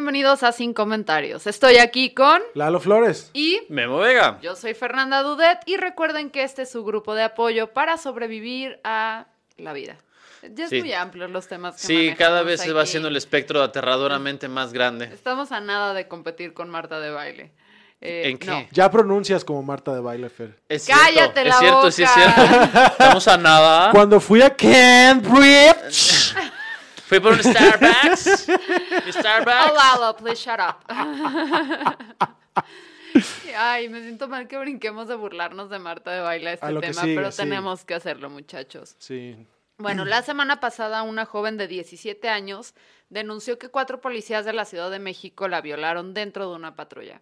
Bienvenidos a Sin Comentarios. Estoy aquí con Lalo Flores. y Memo Vega. yo soy Fernanda Dudet y recuerden que este es su grupo de apoyo para sobrevivir a la vida. Ya es Sí. muy amplio los temas que Sí, cada vez se va haciendo el espectro aterradoramente más grande. Estamos a nada de competir con Marta de baile. Eh, ¿En qué? no. Ya pronuncias como Marta de baile, Fer. Es Cállate cierto, la es cierto, sí es boca. cierto. Estamos a nada. Cuando fui a Cambridge. Fui por un Starbucks. Oh, Starbucks. Lalo, please shut up. Ay, me siento mal que brinquemos de burlarnos de Marta de baile a este tema, sigue, pero sí. tenemos que hacerlo, muchachos. Sí. Bueno, la semana pasada una joven de 17 años denunció que cuatro policías de la Ciudad de México la violaron dentro de una patrulla.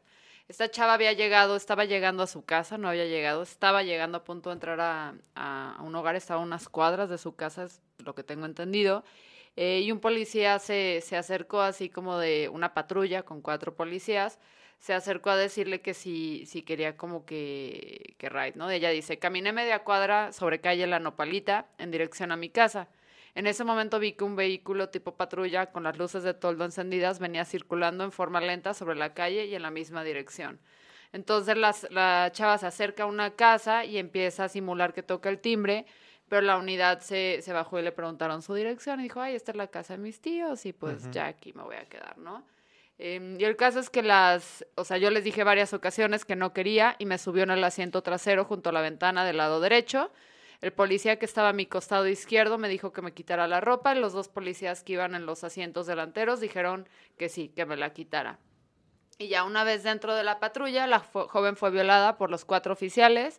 Esta chava había llegado, estaba llegando a su casa, no había llegado, estaba llegando a punto de entrar a, a- a un hogar, estaba a unas cuadras de su casa, es lo que tengo entendido. Eh, y un policía se, se acercó así como de una patrulla con cuatro policías, se acercó a decirle que si, si quería como que, que ride, ¿no? Ella dice, caminé media cuadra sobre calle La Nopalita en dirección a mi casa. En ese momento vi que un vehículo tipo patrulla con las luces de toldo encendidas venía circulando en forma lenta sobre la calle y en la misma dirección. Entonces las- la chava se acerca a una casa y empieza a simular que toca el timbre, pero la unidad se, se bajó y le preguntaron su dirección y dijo, ay, esta es la casa de mis tíos y pues ya aquí me voy a quedar, ¿no? Em, y el caso es que las, o sea, yo les dije varias ocasiones que no quería y me subió en el asiento trasero junto a la ventana del lado derecho. El policía que estaba a mi costado izquierdo me dijo que me quitara la ropa y los dos policías que iban en los asientos delanteros dijeron que sí, que me la quitara. Y ya una vez dentro de la patrulla, la joven fue violada por los cuatro oficiales.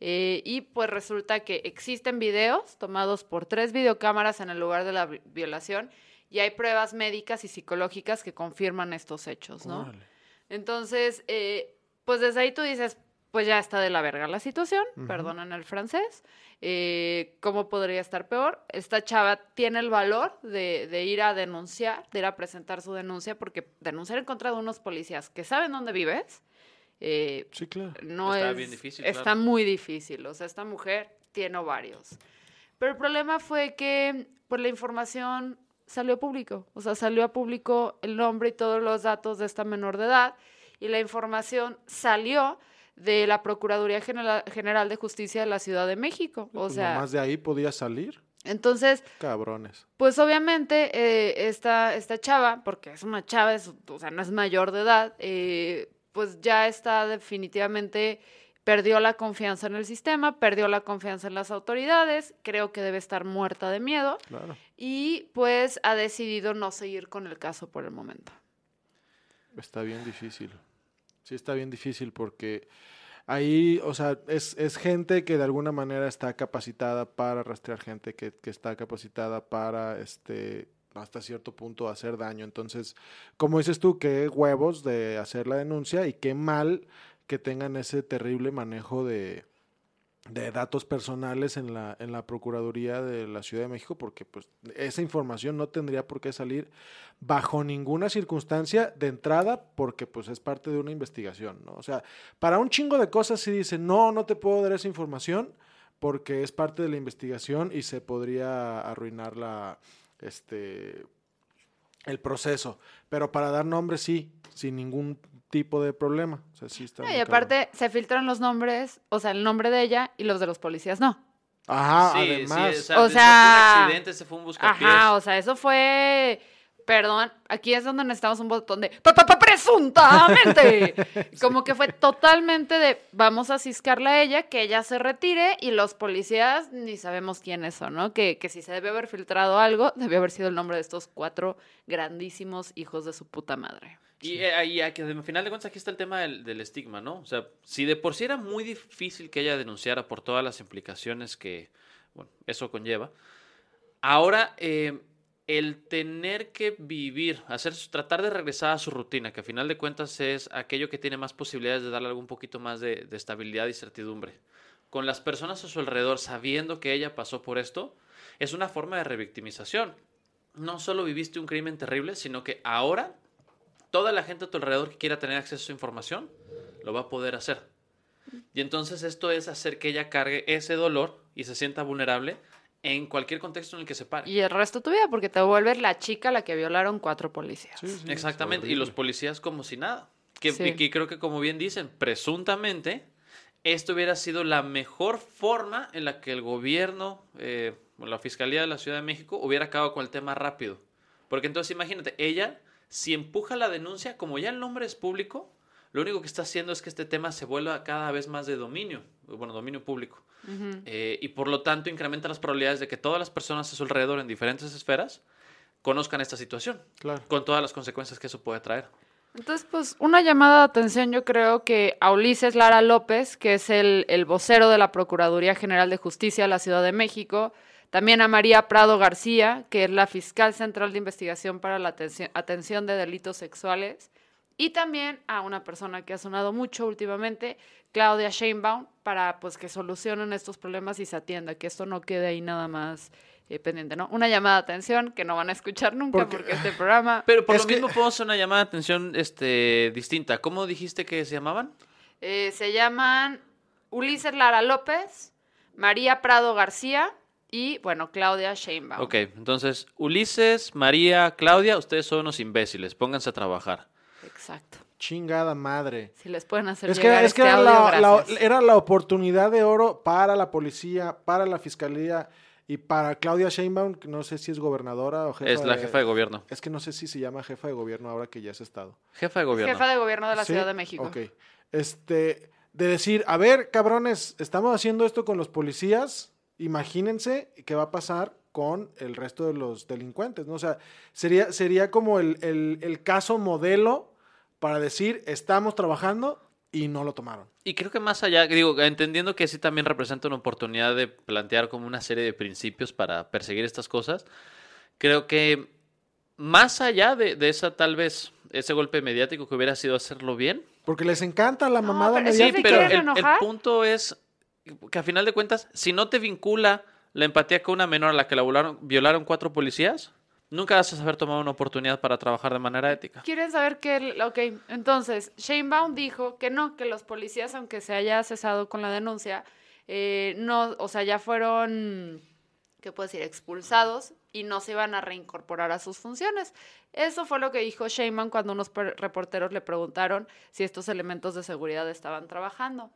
Eh, y pues resulta que existen videos tomados por tres videocámaras en el lugar de la vi- violación y hay pruebas médicas y psicológicas que confirman estos hechos, ¿no? Órale. Entonces, eh, pues desde ahí tú dices, pues ya está de la verga la situación, perdonan el francés. eh, ¿Cómo podría estar peor? Esta chava tiene el valor de, de ir a denunciar, de ir a presentar su denuncia, porque denunciar en contra de unos policías que saben dónde vives, eh, Sí, claro. no Está es. bien difícil, Está claro. muy difícil. O sea, esta mujer tiene ovarios. Pero el problema fue que pues, la información salió a público. O sea, salió a público el nombre y todos los datos de esta menor de edad. Y la información salió de la Procuraduría General, General de Justicia de la Ciudad de México. O Pues sea, Nomás de ahí podía salir. entonces, Cabrones. pues obviamente eh, esta, esta chava, porque es una chava, es- o sea, no es mayor de edad, eh, pues ya está definitivamente, perdió la confianza en el sistema, perdió la confianza en las autoridades, creo que debe estar muerta de miedo Claro. y pues ha decidido no seguir con el caso por el momento. Está bien difícil. Sí, está bien difícil porque ahí, o sea, es, es gente que de alguna manera está capacitada para rastrear gente, que, que está capacitada para, este, hasta cierto punto hacer daño. Entonces, como dices tú, qué huevos de hacer la denuncia y qué mal que tengan ese terrible manejo de, datos personales en la, en la Procuraduría de la Ciudad de México, porque pues esa información no tendría por qué salir bajo ninguna circunstancia de entrada, porque pues es parte de una investigación, ¿no? O sea, para un chingo de cosas sí dicen, no, no te puedo dar esa información porque es parte de la investigación y se podría arruinar la, este, el proceso. Pero para dar nombres sí, sin ningún tipo de problema. O sea, sí está y cabrón. aparte se filtran los nombres, o sea, el nombre de ella y los de los policías no. Ajá, sí, además. sí, o sea, O no sea, fue un accidente, se fue un buscapiés. Ajá, o sea, eso fue perdón, aquí es donde necesitamos un botón de "Pa, pa, pa, presuntamente. Como que fue totalmente de vamos a ciscarla a ella, que ella se retire y los policías ni sabemos quiénes son, ¿no? Que, que si se debió haber filtrado algo, debió haber sido el nombre de estos cuatro grandísimos hijos de su puta madre. Y eh, ahí, al final de cuentas, aquí está el tema del, del estigma, ¿no? O sea, si de por sí era muy difícil que ella denunciara por todas las implicaciones que, bueno, eso conlleva, ahora eh, el tener que vivir, hacer, tratar de regresar a su rutina, que al final de cuentas es aquello que tiene más posibilidades de darle algún poquito más de, de estabilidad y certidumbre, con las personas a su alrededor sabiendo que ella pasó por esto, es una forma de revictimización. No solo viviste un crimen terrible, sino que ahora toda la gente a tu alrededor que quiera tener acceso a información lo va a poder hacer. Y entonces esto es hacer que ella cargue ese dolor y se sienta vulnerable en cualquier contexto en el que se pare. Y el resto de tu vida, porque te vuelves la chica a la que violaron cuatro policías. Sí, sí, Exactamente, y los policías como si nada. Que, Sí. y que creo que como bien dicen, presuntamente, esto hubiera sido la mejor forma en la que el gobierno, eh, o la Fiscalía de la Ciudad de México, hubiera acabado con el tema rápido. Porque entonces imagínate, ella, si empuja la denuncia, como ya el nombre es público, lo único que está haciendo es que este tema se vuelva cada vez más de dominio, bueno, dominio público. Eh, y por lo tanto incrementa las probabilidades de que todas las personas a su alrededor en diferentes esferas conozcan esta situación, Claro. con todas las consecuencias que eso puede traer. Entonces, pues una llamada de atención yo creo que a Ulises Lara López, que es el, el vocero de la Procuraduría General de Justicia de la Ciudad de México, también a María Prado García, que es la fiscal central de investigación para la atención, atención de delitos sexuales, y también a una persona que ha sonado mucho últimamente, Claudia Sheinbaum, para pues que solucionen estos problemas y se atienda, que esto no quede ahí nada más eh, pendiente, ¿no? Una llamada de atención que no van a escuchar nunca Porque- porque este programa Pero por Es lo que- mismo podemos hacer una llamada de atención este, distinta. ¿Cómo dijiste que se llamaban? Eh, se llaman Ulises Lara López, María Prado García y, bueno, Claudia Sheinbaum. Ok, entonces, Ulises, María, Claudia, ustedes son unos imbéciles, pónganse a trabajar. Exacto. Chingada madre. Si les pueden hacer Es que, llegar es que este era, audio, la, la- gracias. era la oportunidad de oro para la policía, para la fiscalía y para Claudia Sheinbaum, que no sé si es gobernadora o jefa es la jefa de gobierno. Es que no sé si se llama jefa de gobierno ahora que ya es Estado. Jefa de gobierno. Jefa de gobierno de la ¿Sí? Ciudad de México. Ok. Este, de decir, a ver, cabrones, estamos haciendo esto con los policías, imagínense qué va a pasar con el resto de los delincuentes, ¿no? O sea, sería, sería como el, el- el caso modelo para decir, estamos trabajando y no lo tomaron. Y creo que más allá, digo, entendiendo que sí también representa una oportunidad de plantear como una serie de principios para perseguir estas cosas, creo que más allá de, de esa tal vez, ese golpe mediático que hubiera sido hacerlo bien, Porque les encanta la No, mamada pero sí, ¿se mediática. pero quieren el, el punto es que a final de cuentas, si no te vincula la empatía con una menor a la que la violaron, violaron cuatro policías, nunca vas a saber tomar una oportunidad para trabajar de manera ética. ¿Quieren saber qué? el- Ok, entonces, Sheinbaum dijo que no, que los policías, aunque se haya cesado con la denuncia, eh, no, o sea, ya fueron, ¿qué puedo decir?, expulsados y no se iban a reincorporar a sus funciones. Eso fue lo que dijo Sheinbaum cuando unos reporteros le preguntaron si estos elementos de seguridad estaban trabajando.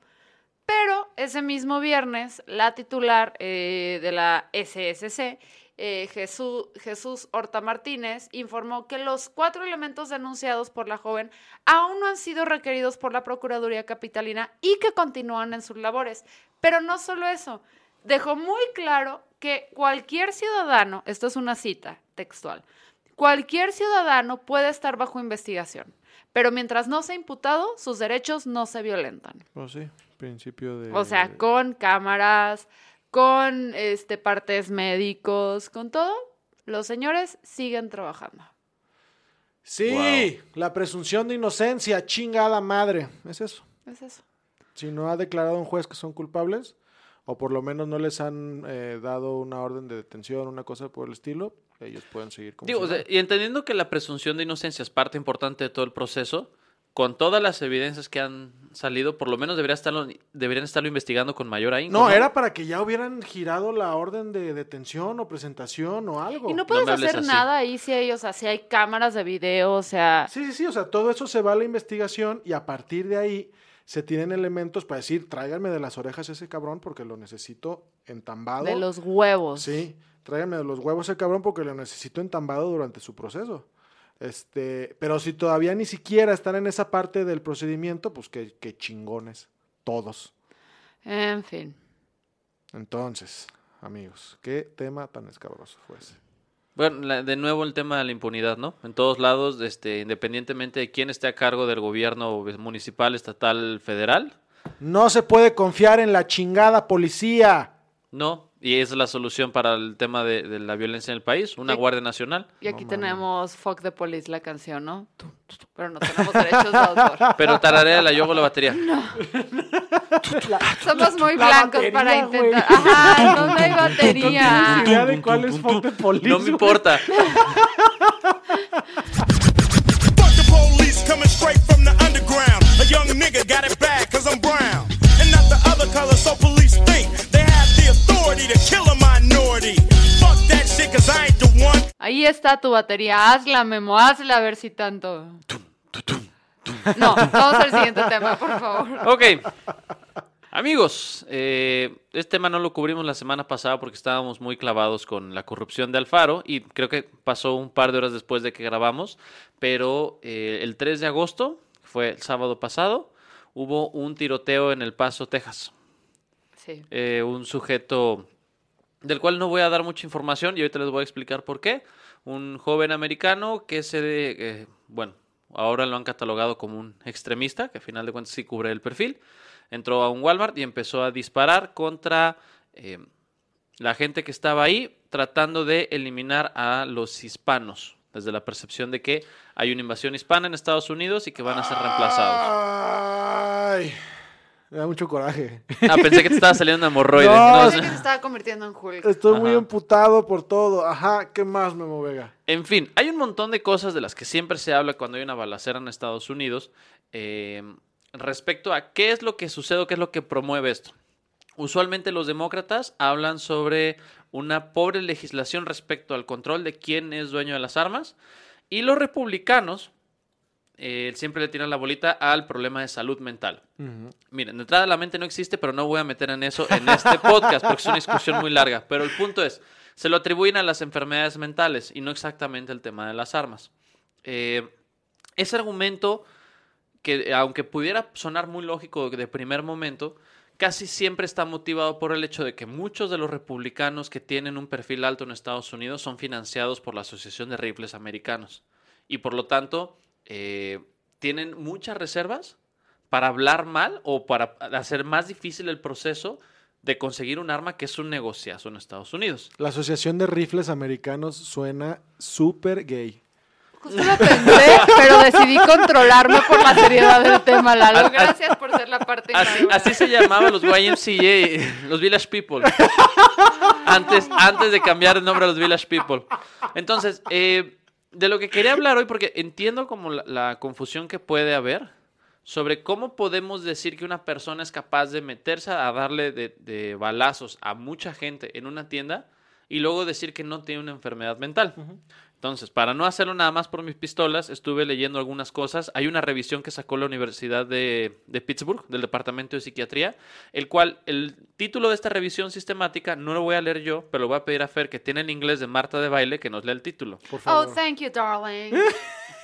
Pero ese mismo viernes, la titular eh, de la SSC, eh, Jesús, Jesús Horta Martínez, informó que los cuatro elementos denunciados por la joven aún no han sido requeridos por la Procuraduría Capitalina y que continúan en sus labores. Pero no solo eso, dejó muy claro que cualquier ciudadano, esto es una cita textual, cualquier ciudadano puede estar bajo investigación, pero mientras no sea imputado, sus derechos no se violentan. Pues sí, principio de... O sea, con cámaras, con este partes médicos, con todo, los señores siguen trabajando. Sí, la presunción de inocencia, chingada madre. Es eso. Es eso. Si no ha declarado un juez que son culpables, o por lo menos no les han eh, dado una orden de detención, una cosa por el estilo, ellos pueden seguir como Digo, si o sea, nada. y entendiendo que la presunción de inocencia es parte importante de todo el proceso, con todas las evidencias que han salido, por lo menos debería estarlo, deberían estarlo investigando con mayor ahínco. No, era para que ya hubieran girado la orden de detención o presentación o algo. Y no puedes hacer así. nada ahí si hay, o sea, si hay cámaras de video, o sea, Sí, sí, sí, o sea, todo eso se va a la investigación y a partir de ahí se tienen elementos para decir, tráiganme de las orejas ese cabrón porque lo necesito entambado. de los huevos. Sí, tráiganme de los huevos ese cabrón porque lo necesito entambado durante su proceso. Este, pero si todavía ni siquiera están en esa parte del procedimiento, pues qué, qué chingones, todos. En fin. Entonces, amigos, qué tema tan escabroso fue ese. Bueno, la- de nuevo el tema de la impunidad, ¿no? En todos lados, este, independientemente de quién esté a cargo del gobierno municipal, estatal, federal, No se puede confiar en la chingada policía. no. Y es la solución para el tema de, de la violencia en el país, una. Guardia Nacional. Y aquí No tenemos Fuck the Police, la canción, ¿no? Pero no tenemos derechos de autor. Pero tararea la yo con la batería. Somos muy La blancos batería, para intentar. Ajá, ¿dónde hay batería? idea de cuál es fuck the police, No me importa. Está tu batería. Hazla, Memo, hazla a ver si tanto. No, vamos al siguiente tema, por favor. Ok. Amigos, eh, este tema no lo cubrimos la semana pasada porque estábamos muy clavados con la corrupción de Alfaro y creo que pasó un par de horas después de que grabamos, pero eh, el 3 de agosto, fue el sábado pasado, hubo un tiroteo en El Paso, Texas. Sí. Eh, un sujeto del cual no voy a dar mucha información y ahorita les voy a explicar por qué. Un joven americano que se, eh, bueno, ahora lo han catalogado como un extremista, que a final de cuentas sí cubre el perfil. Entró a un Walmart y empezó a disparar contra eh, la gente que estaba ahí, tratando de eliminar a los hispanos, desde la percepción de que hay una invasión hispana en Estados Unidos y que van a ser reemplazados. Ay, me da mucho coraje. Ah, pensé que te estaba saliendo una hemorroide. No, No, Pensé que se estaba convirtiendo en Hulk. Estoy muy emputado por todo. Ajá, ¿qué más, Memo Vega? En fin, hay un montón de cosas de las que siempre se habla cuando hay una balacera en Estados Unidos eh, respecto a qué es lo que sucede o qué es lo que promueve esto. Usualmente los demócratas hablan sobre una pobre legislación respecto al control de quién es dueño de las armas y los republicanos eh, siempre le tiran la bolita al problema de salud mental. Miren, de entrada la mente no existe, pero no voy a meter en eso en este podcast porque es una discusión muy larga. Pero el punto es, se lo atribuyen a las enfermedades mentales y no exactamente el tema de las armas. Eh, ese argumento, que aunque pudiera sonar muy lógico de primer momento, casi siempre está motivado por el hecho de que muchos de los republicanos que tienen un perfil alto en Estados Unidos son financiados por la Asociación de Rifles Americanos. Y por lo tanto, eh, tienen muchas reservas para hablar mal o para hacer más difícil el proceso de conseguir un arma que es un negociazo en Estados Unidos. La Asociación de Rifles Americanos suena súper gay. Justo lo pensé, pero decidí controlarme por la seriedad del tema, Lalo. Gracias por ser la parte Así, así se llamaban los YMCA, los Village People. Antes, antes de cambiar el nombre a los Village People. Entonces, eh, de lo que quería hablar hoy, porque entiendo como la, confusión que puede haber sobre cómo podemos decir que una persona es capaz de meterse a darle de, de balazos a mucha gente en una tienda y luego decir que no tiene una enfermedad mental. Entonces, para no hacerlo nada más por mis pistolas, estuve leyendo algunas cosas. Hay una revisión que sacó la Universidad de, de Pittsburgh, del Departamento de Psiquiatría, el cual, el título de esta revisión sistemática, no lo voy a leer yo, pero lo voy a pedir a Fer, que tiene el inglés de Marta de Baile, que nos lea el título. Por Oh, favor. thank you, darling.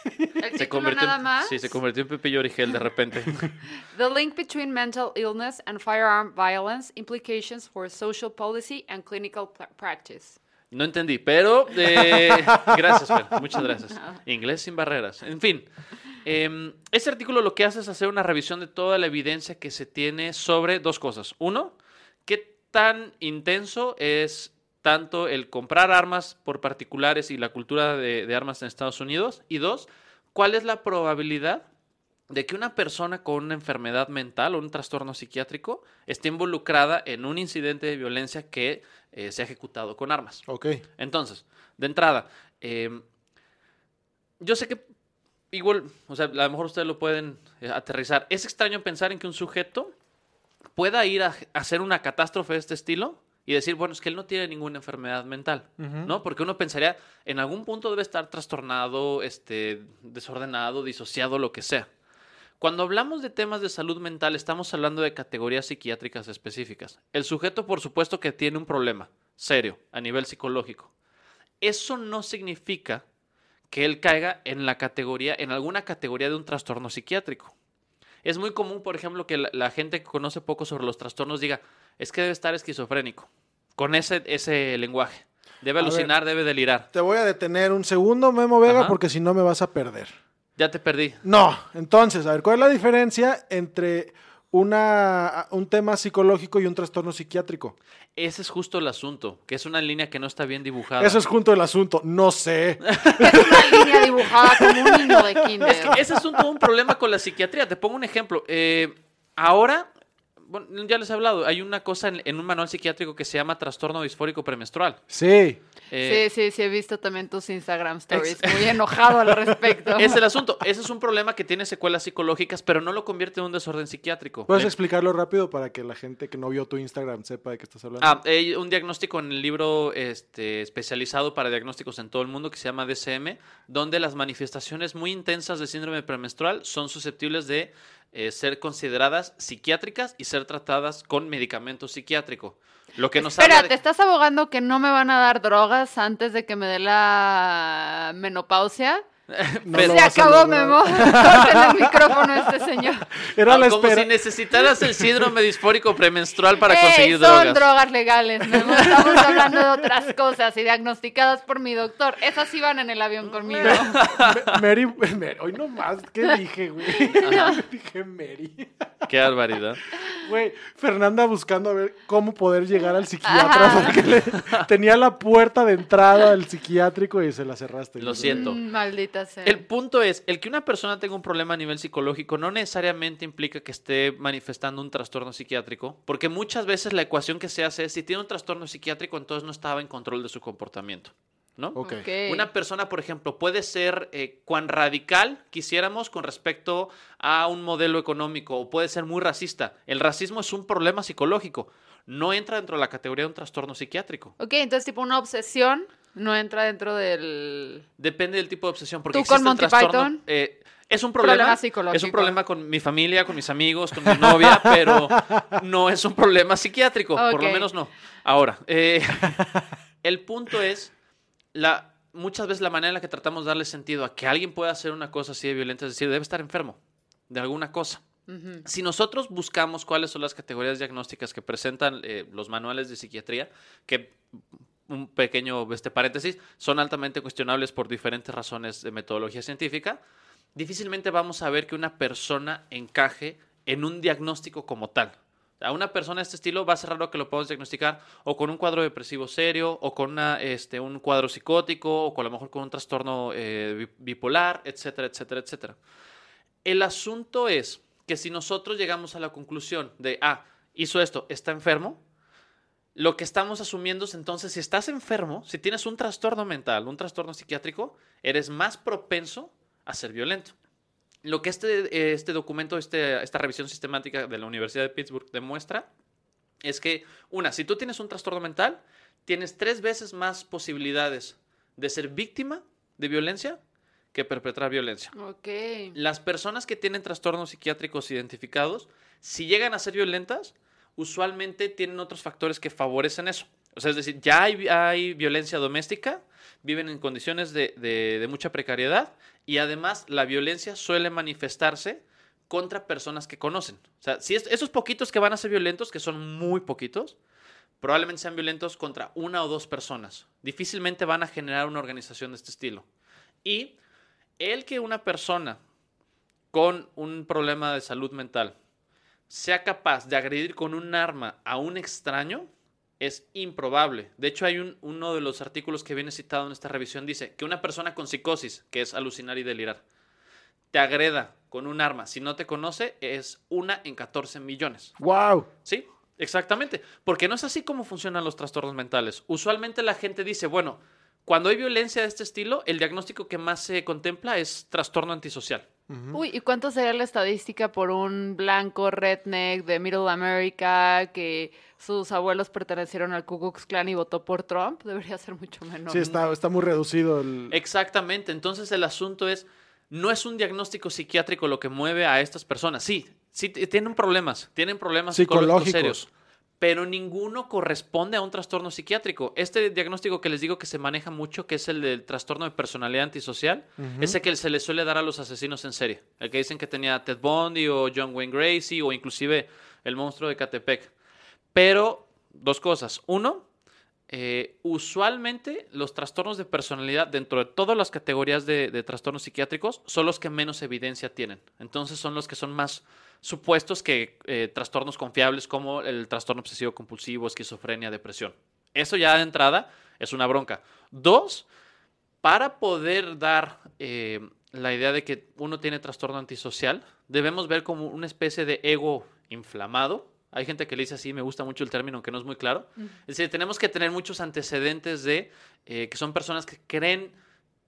El Se convirtió, nada en, más. sí, se convirtió en Pepillo Origel de repente. The link between mental illness and firearm violence, implications for social policy and clinical pra- practice. No entendí, pero eh, gracias, Fer. Muchas gracias. Inglés sin barreras. En fin, eh, este artículo lo que hace es hacer una revisión de toda la evidencia que se tiene sobre dos cosas. Uno, qué tan intenso es tanto el comprar armas por particulares y la cultura de, de armas en Estados Unidos. Y dos, cuál es la probabilidad de que una persona con una enfermedad mental o un trastorno psiquiátrico esté involucrada en un incidente de violencia que eh, se ha ejecutado con armas. Ok. Entonces, de entrada, eh, yo sé que igual, o sea, a lo mejor ustedes lo pueden eh, aterrizar. Es extraño pensar en que un sujeto pueda ir a, a hacer una catástrofe de este estilo y decir, bueno, es que él no tiene ninguna enfermedad mental, ¿no? Porque uno pensaría, en algún punto debe estar trastornado, este, desordenado, disociado, lo que sea. Cuando hablamos de temas de salud mental, estamos hablando de categorías psiquiátricas específicas. El sujeto, por supuesto, que tiene un problema serio a nivel psicológico. Eso no significa que él caiga en la categoría, en alguna categoría de un trastorno psiquiátrico. Es muy común, por ejemplo, que la, la gente que conoce poco sobre los trastornos diga, es que debe estar esquizofrénico, con ese, ese lenguaje. Debe ver. alucinar, debe delirar. Te voy a detener un segundo, Memo Vega, Ajá. porque si no me vas a perder. Ya te perdí. No, entonces, a ver, ¿cuál es la diferencia entre una, un tema psicológico y un trastorno psiquiátrico? Ese es justo el asunto, que es una línea que no está bien dibujada. Eso es junto el asunto, no sé. Es una línea dibujada como un niño de kinder. Es que ese es un, un problema con la psiquiatría. Te pongo un ejemplo. Eh, ahora, bueno, ya les he hablado, hay una cosa en, en un manual psiquiátrico que se llama trastorno disfórico premenstrual. Sí. Eh, sí, sí, sí, he visto también tus Instagram stories. Muy enojado al respecto. Es el asunto. Ese es un problema que tiene secuelas psicológicas, pero no lo convierte en un desorden psiquiátrico. ¿Puedes explicarlo rápido para que la gente que no vio tu Instagram sepa de qué estás hablando? Ah, hay un diagnóstico en el libro este, especializado para diagnósticos en todo el mundo que se llama DCM, donde las manifestaciones muy intensas de síndrome premenstrual son susceptibles de eh, ser consideradas psiquiátricas y ser tratadas con medicamento psiquiátrico. Lo que nos Espera, habla ¿te estás abogando que no me van a dar drogas antes de que me dé la menopausia? No Se acabó. Memo. El micrófono a este señor. Era Ah, la como espera. si necesitaras el síndrome disfórico premenstrual para Ey, conseguir son drogas. drogas legales, Memo. Estamos hablando de otras cosas y diagnosticadas por mi doctor. Esas sí van en el avión conmigo. Mary, Mary- hoy no más, ¿qué dije, güey? dije Mary. Qué barbaridad. Güey, Fernanda buscando a ver cómo poder llegar al psiquiatra Ajá. porque le- tenía la puerta de entrada del psiquiátrico y se la cerraste. Lo siento. Mm, maldita sea. El punto es, el que una persona tenga un problema a nivel psicológico no necesariamente implica que esté manifestando un trastorno psiquiátrico, porque muchas veces la ecuación que se hace es, si tiene un trastorno psiquiátrico, entonces no estaba en control de su comportamiento, ¿no? Una persona, por ejemplo, puede ser eh, cuán radical quisiéramos con respecto a un modelo económico o puede ser muy racista. El racismo es un problema psicológico, no entra dentro de la categoría de un trastorno psiquiátrico. Ok, entonces tipo una obsesión no entra dentro del... Depende del tipo de obsesión. Porque ¿Tú con existe el Monty trastorno, Python? eh, es un problema, Problema Es psicológico. un problema con mi familia, con mis amigos, con mi novia, pero no es un problema psiquiátrico. Por lo menos no. Ahora, eh, el punto es la muchas veces la manera en la que tratamos de darle sentido a que alguien pueda hacer una cosa así de violenta es decir, debe estar enfermo de alguna cosa. Si nosotros buscamos cuáles son las categorías diagnósticas que presentan eh, los manuales de psiquiatría, que un pequeño este, paréntesis, son altamente cuestionables por diferentes razones de metodología científica, difícilmente vamos a ver que una persona encaje en un diagnóstico como tal. A una persona de este estilo va a ser raro que lo podamos diagnosticar o con un cuadro depresivo serio, o con una, este, un cuadro psicótico, o con a lo mejor con un trastorno eh, bi- bipolar, etcétera, etcétera, etcétera. El asunto es que si nosotros llegamos a la conclusión de, ah, hizo esto, está enfermo, lo que estamos asumiendo es entonces, si estás enfermo, si tienes un trastorno mental, un trastorno psiquiátrico, eres más propenso a ser violento. Lo que este, este documento, este, esta revisión sistemática de la Universidad de Pittsburgh demuestra es que, una, si tú tienes un trastorno mental, tienes tres veces más posibilidades de ser víctima de violencia que perpetrar violencia. Ok. Las personas que tienen trastornos psiquiátricos identificados, si llegan a ser violentas, usualmente tienen otros factores que favorecen eso. O sea, es decir, ya hay, violencia doméstica, viven en condiciones de, mucha precariedad y además la violencia suele manifestarse contra personas que conocen. O sea, si es- esos poquitos que van a ser violentos, que son muy poquitos, probablemente sean violentos contra una o dos personas. Difícilmente van a generar una organización de este estilo. Y el que una persona con un problema de salud mental sea capaz de agredir con un arma a un extraño es improbable. De hecho, hay un- uno de los artículos que viene citado en esta revisión, dice que una persona con psicosis, que es alucinar y delirar, te agreda con un arma, si no te conoce, es una en 14 millones. ¡Wow! Sí, exactamente. Porque no es así como funcionan los trastornos mentales. Usualmente la gente dice, bueno, cuando hay violencia de este estilo, el diagnóstico que más se contempla es trastorno antisocial. Uy, ¿y cuánto sería la estadística por un blanco redneck de Middle America que sus abuelos pertenecieron al Ku Klux Klan y votó por Trump? Debería ser mucho menor. Sí, está, está muy reducido el... Exactamente. Entonces el asunto es, no es un diagnóstico psiquiátrico lo que mueve a estas personas. Sí, sí tienen problemas, tienen problemas psicológicos Psicológicos. serios. Pero ninguno corresponde a un trastorno psiquiátrico. Este diagnóstico que les digo que se maneja mucho, que es el del trastorno de personalidad antisocial, ese que se le suele dar a los asesinos en serie. El que dicen que tenía Ted Bundy o John Wayne Gracie o inclusive el monstruo de Catepec. Pero, dos cosas. Uno, eh, usualmente los trastornos de personalidad dentro de todas las categorías de, trastornos psiquiátricos son los que menos evidencia tienen. Entonces son los que son más supuestos que eh, trastornos confiables como el trastorno obsesivo compulsivo, esquizofrenia, depresión. Eso ya de entrada es una bronca. Dos, para poder dar eh, la idea de que uno tiene trastorno antisocial, debemos ver como una especie de ego inflamado. Hay gente que le dice así, me gusta mucho el término, aunque no es muy claro. Es decir, tenemos que tener muchos antecedentes de eh, que son personas que creen,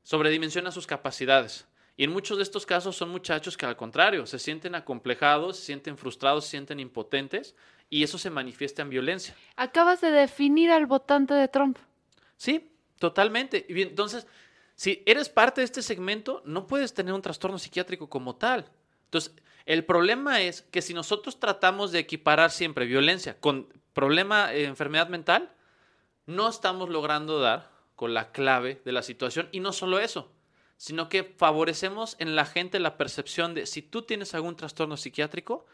sobredimensionan sus capacidades. Y en muchos de estos casos son muchachos que al contrario, se sienten acomplejados, se sienten frustrados, se sienten impotentes y eso se manifiesta en violencia. Acabas de definir al votante de Trump. Sí, totalmente. Y bien, entonces, si eres parte de este segmento, no puedes tener un trastorno psiquiátrico como tal. Entonces, el problema es que si nosotros tratamos de equiparar siempre violencia con problema, eh, enfermedad mental, no estamos logrando dar con la clave de la situación. Y no solo eso, sino que favorecemos en la gente la percepción de si tú tienes algún trastorno psiquiátrico,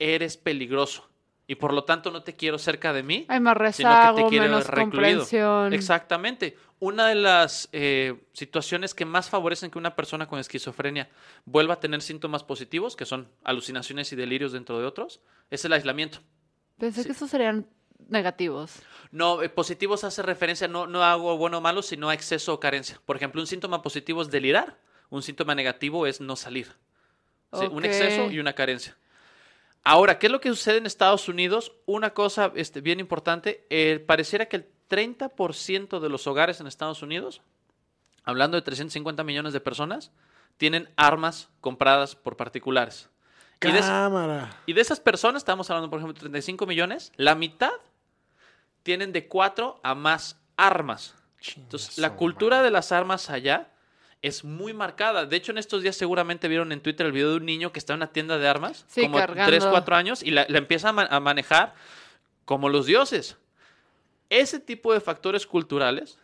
eres peligroso. Y por lo tanto no te quiero cerca de mí, Hay más sino que te quiero recluido. Exactamente. Una de las eh, situaciones que más favorecen que una persona con esquizofrenia vuelva a tener síntomas positivos, que son alucinaciones y delirios dentro de otros, es el aislamiento. Pensé Sí. que esos serían negativos. No, eh, positivos hace referencia no, no a algo bueno o malo, sino a exceso o carencia. Por ejemplo, un síntoma positivo es delirar, un síntoma negativo es no salir. Sí, Un exceso y una carencia. Ahora, ¿qué es lo que sucede en Estados Unidos? Una cosa este, bien importante, eh, pareciera que el 30% de los hogares en Estados Unidos, hablando de 350 millones de personas, tienen armas compradas por particulares. Y de, es- Cámara. y de esas personas, estamos hablando, por ejemplo, de 35 millones, la mitad tienen de 4 a más armas. Entonces, la cultura de las armas allá es muy marcada. De hecho, en estos días seguramente vieron en Twitter el video de un niño que está en una tienda de armas, Sí, como cargando. 3, 4 años, y la, la empieza a, ma- a manejar como los dioses. Ese tipo de factores culturales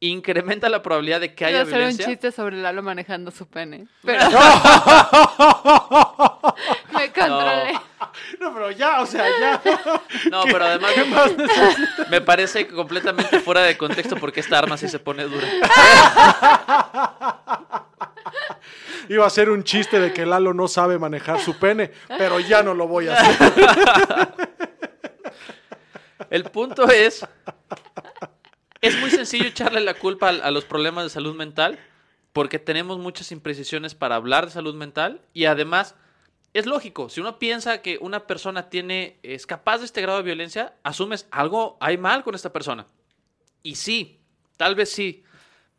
incrementa la probabilidad de que haya hacer un violencia. chiste sobre Lalo manejando su pene. Pero me controlé. No, pero ya, o sea, ya. No, pero además me parece completamente fuera de contexto porque esta arma sí se pone dura. Iba a ser un chiste de que Lalo no sabe manejar su pene, pero ya no lo voy a hacer. El punto es, es muy sencillo echarle la culpa a los problemas de salud mental porque tenemos muchas imprecisiones para hablar de salud mental y además es lógico, si uno piensa que una persona tiene es capaz de este grado de violencia, asumes algo hay mal con esta persona. Y sí, tal vez sí,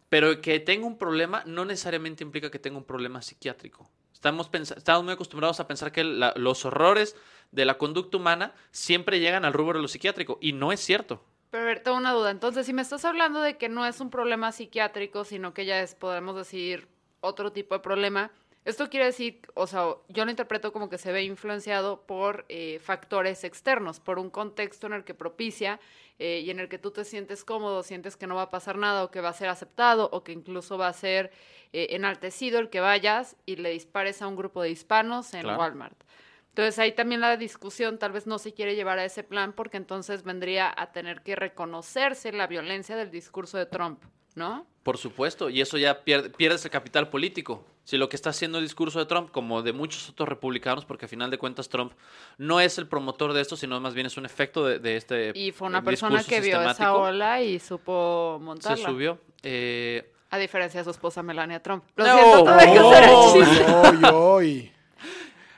pero que tenga un problema no necesariamente implica que tenga un problema psiquiátrico. Estamos, estamos muy acostumbrados a pensar que los horrores de la conducta humana siempre llegan al rubro de lo psiquiátrico y no es cierto. Pero a ver, tengo una duda. Entonces, si me estás hablando de que no es un problema psiquiátrico, sino que ya es, podemos decir, otro tipo de problema, esto quiere decir, o sea, yo lo interpreto como que se ve influenciado por eh, factores externos, por un contexto en el que propicia eh, y en el que tú te sientes cómodo, sientes que no va a pasar nada o que va a ser aceptado o que incluso va a ser eh, enaltecido el que vayas y le dispares a un grupo de hispanos en Claro. Walmart. Entonces ahí también la discusión tal vez no se quiere llevar a ese plan porque entonces vendría a tener que reconocerse la violencia del discurso de Trump, ¿no? Por supuesto, y eso ya pierde, pierdes el capital político. Si lo que está haciendo el discurso de Trump, como de muchos otros republicanos, porque a final de cuentas Trump no es el promotor de esto, sino más bien es un efecto de, de este Y fue una persona que vio esa ola y supo Se montarla. subió. Eh, A diferencia de su esposa Melania Trump. Lo No, siento, que no,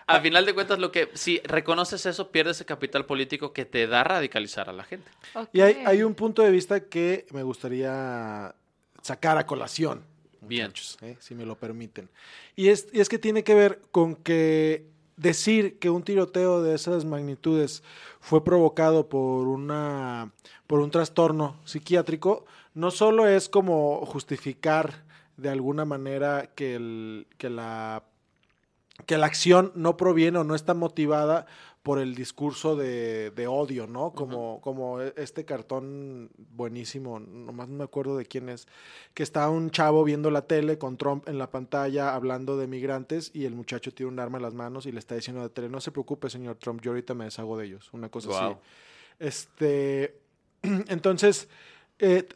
a final de cuentas, lo que si reconoces eso, pierdes el capital político que te da radicalizar a la gente. Y hay, hay un punto de vista que me gustaría sacar a colación. Bien. ¿eh? si me lo permiten. Y es, y es que tiene que ver con que decir que un tiroteo de esas magnitudes fue provocado por una por un trastorno psiquiátrico no solo es como justificar de alguna manera que el que la que la acción no proviene o no está motivada por el discurso de, de odio, ¿no? Como, como e- este cartón buenísimo, nomás no me acuerdo de quién es, que está un chavo viendo la tele con Trump en la pantalla hablando de migrantes y el muchacho tiene un arma en las manos y le está diciendo a la tele, no se preocupe, señor Trump, yo ahorita me deshago de ellos, una cosa así. Guau. Este, entonces, eh,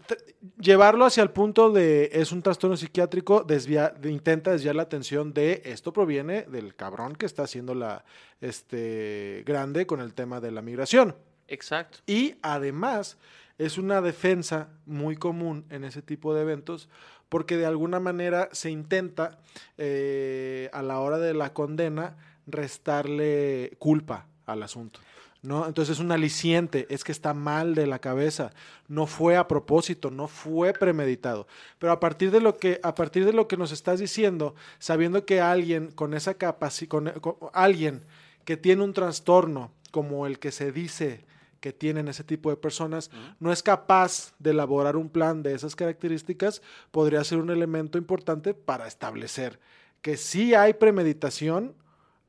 llevarlo hacia el punto de es un trastorno psiquiátrico, desvia, de- intenta desviar la atención de esto proviene del cabrón que está haciendo la este grande con el tema de la migración. Exacto. Y además es una defensa muy común en ese tipo de eventos porque de alguna manera se intenta eh, a la hora de la condena restarle culpa al asunto. ¿No? Entonces es un aliciente, es que está mal de la cabeza, no fue a propósito, no fue premeditado. Pero a partir de lo que, a partir de lo que nos estás diciendo, sabiendo que alguien con esa capacidad, con, con- alguien que tiene un trastorno como el que se dice que tienen ese tipo de personas, no es capaz de elaborar un plan de esas características, podría ser un elemento importante para establecer que sí hay premeditación,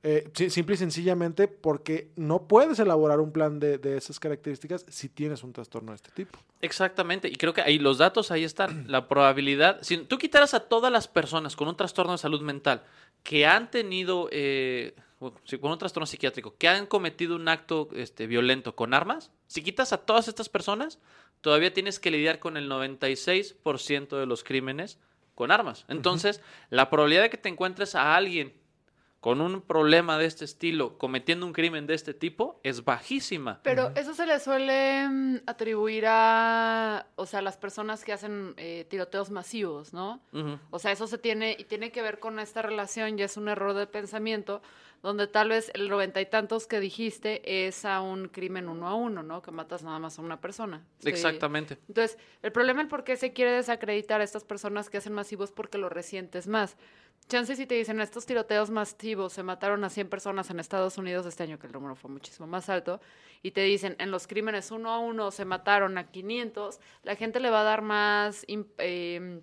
eh, si- simple y sencillamente porque no puedes elaborar un plan de, de esas características si tienes un trastorno de este tipo. Exactamente, y creo que ahí los datos ahí están. La probabilidad, si tú quitaras a todas las personas con un trastorno de salud mental que han tenido, eh, bueno, con un trastorno psiquiátrico, que han cometido un acto este, violento con armas, si quitas a todas estas personas, todavía tienes que lidiar con el 96% de los crímenes con armas. Entonces, la probabilidad de que te encuentres a alguien con un problema de este estilo cometiendo un crimen de este tipo es bajísima. Pero eso se le suele mm, atribuir a, o sea, las personas que hacen eh, tiroteos masivos, ¿no? O sea, eso se tiene y tiene que ver con esta relación, ya es un error de pensamiento, donde tal vez el noventa y tantos que dijiste es a un crimen uno a uno, ¿no? Que matas nada más a una persona. Sí. Exactamente. Entonces, el problema es por qué se quiere desacreditar a estas personas que hacen masivos porque lo resientes más. Chances si te dicen, estos tiroteos masivos se mataron a 100 personas en Estados Unidos este año, que el número fue muchísimo más alto, y te dicen, en los crímenes uno a uno se mataron a 500, la gente le va a dar más... em,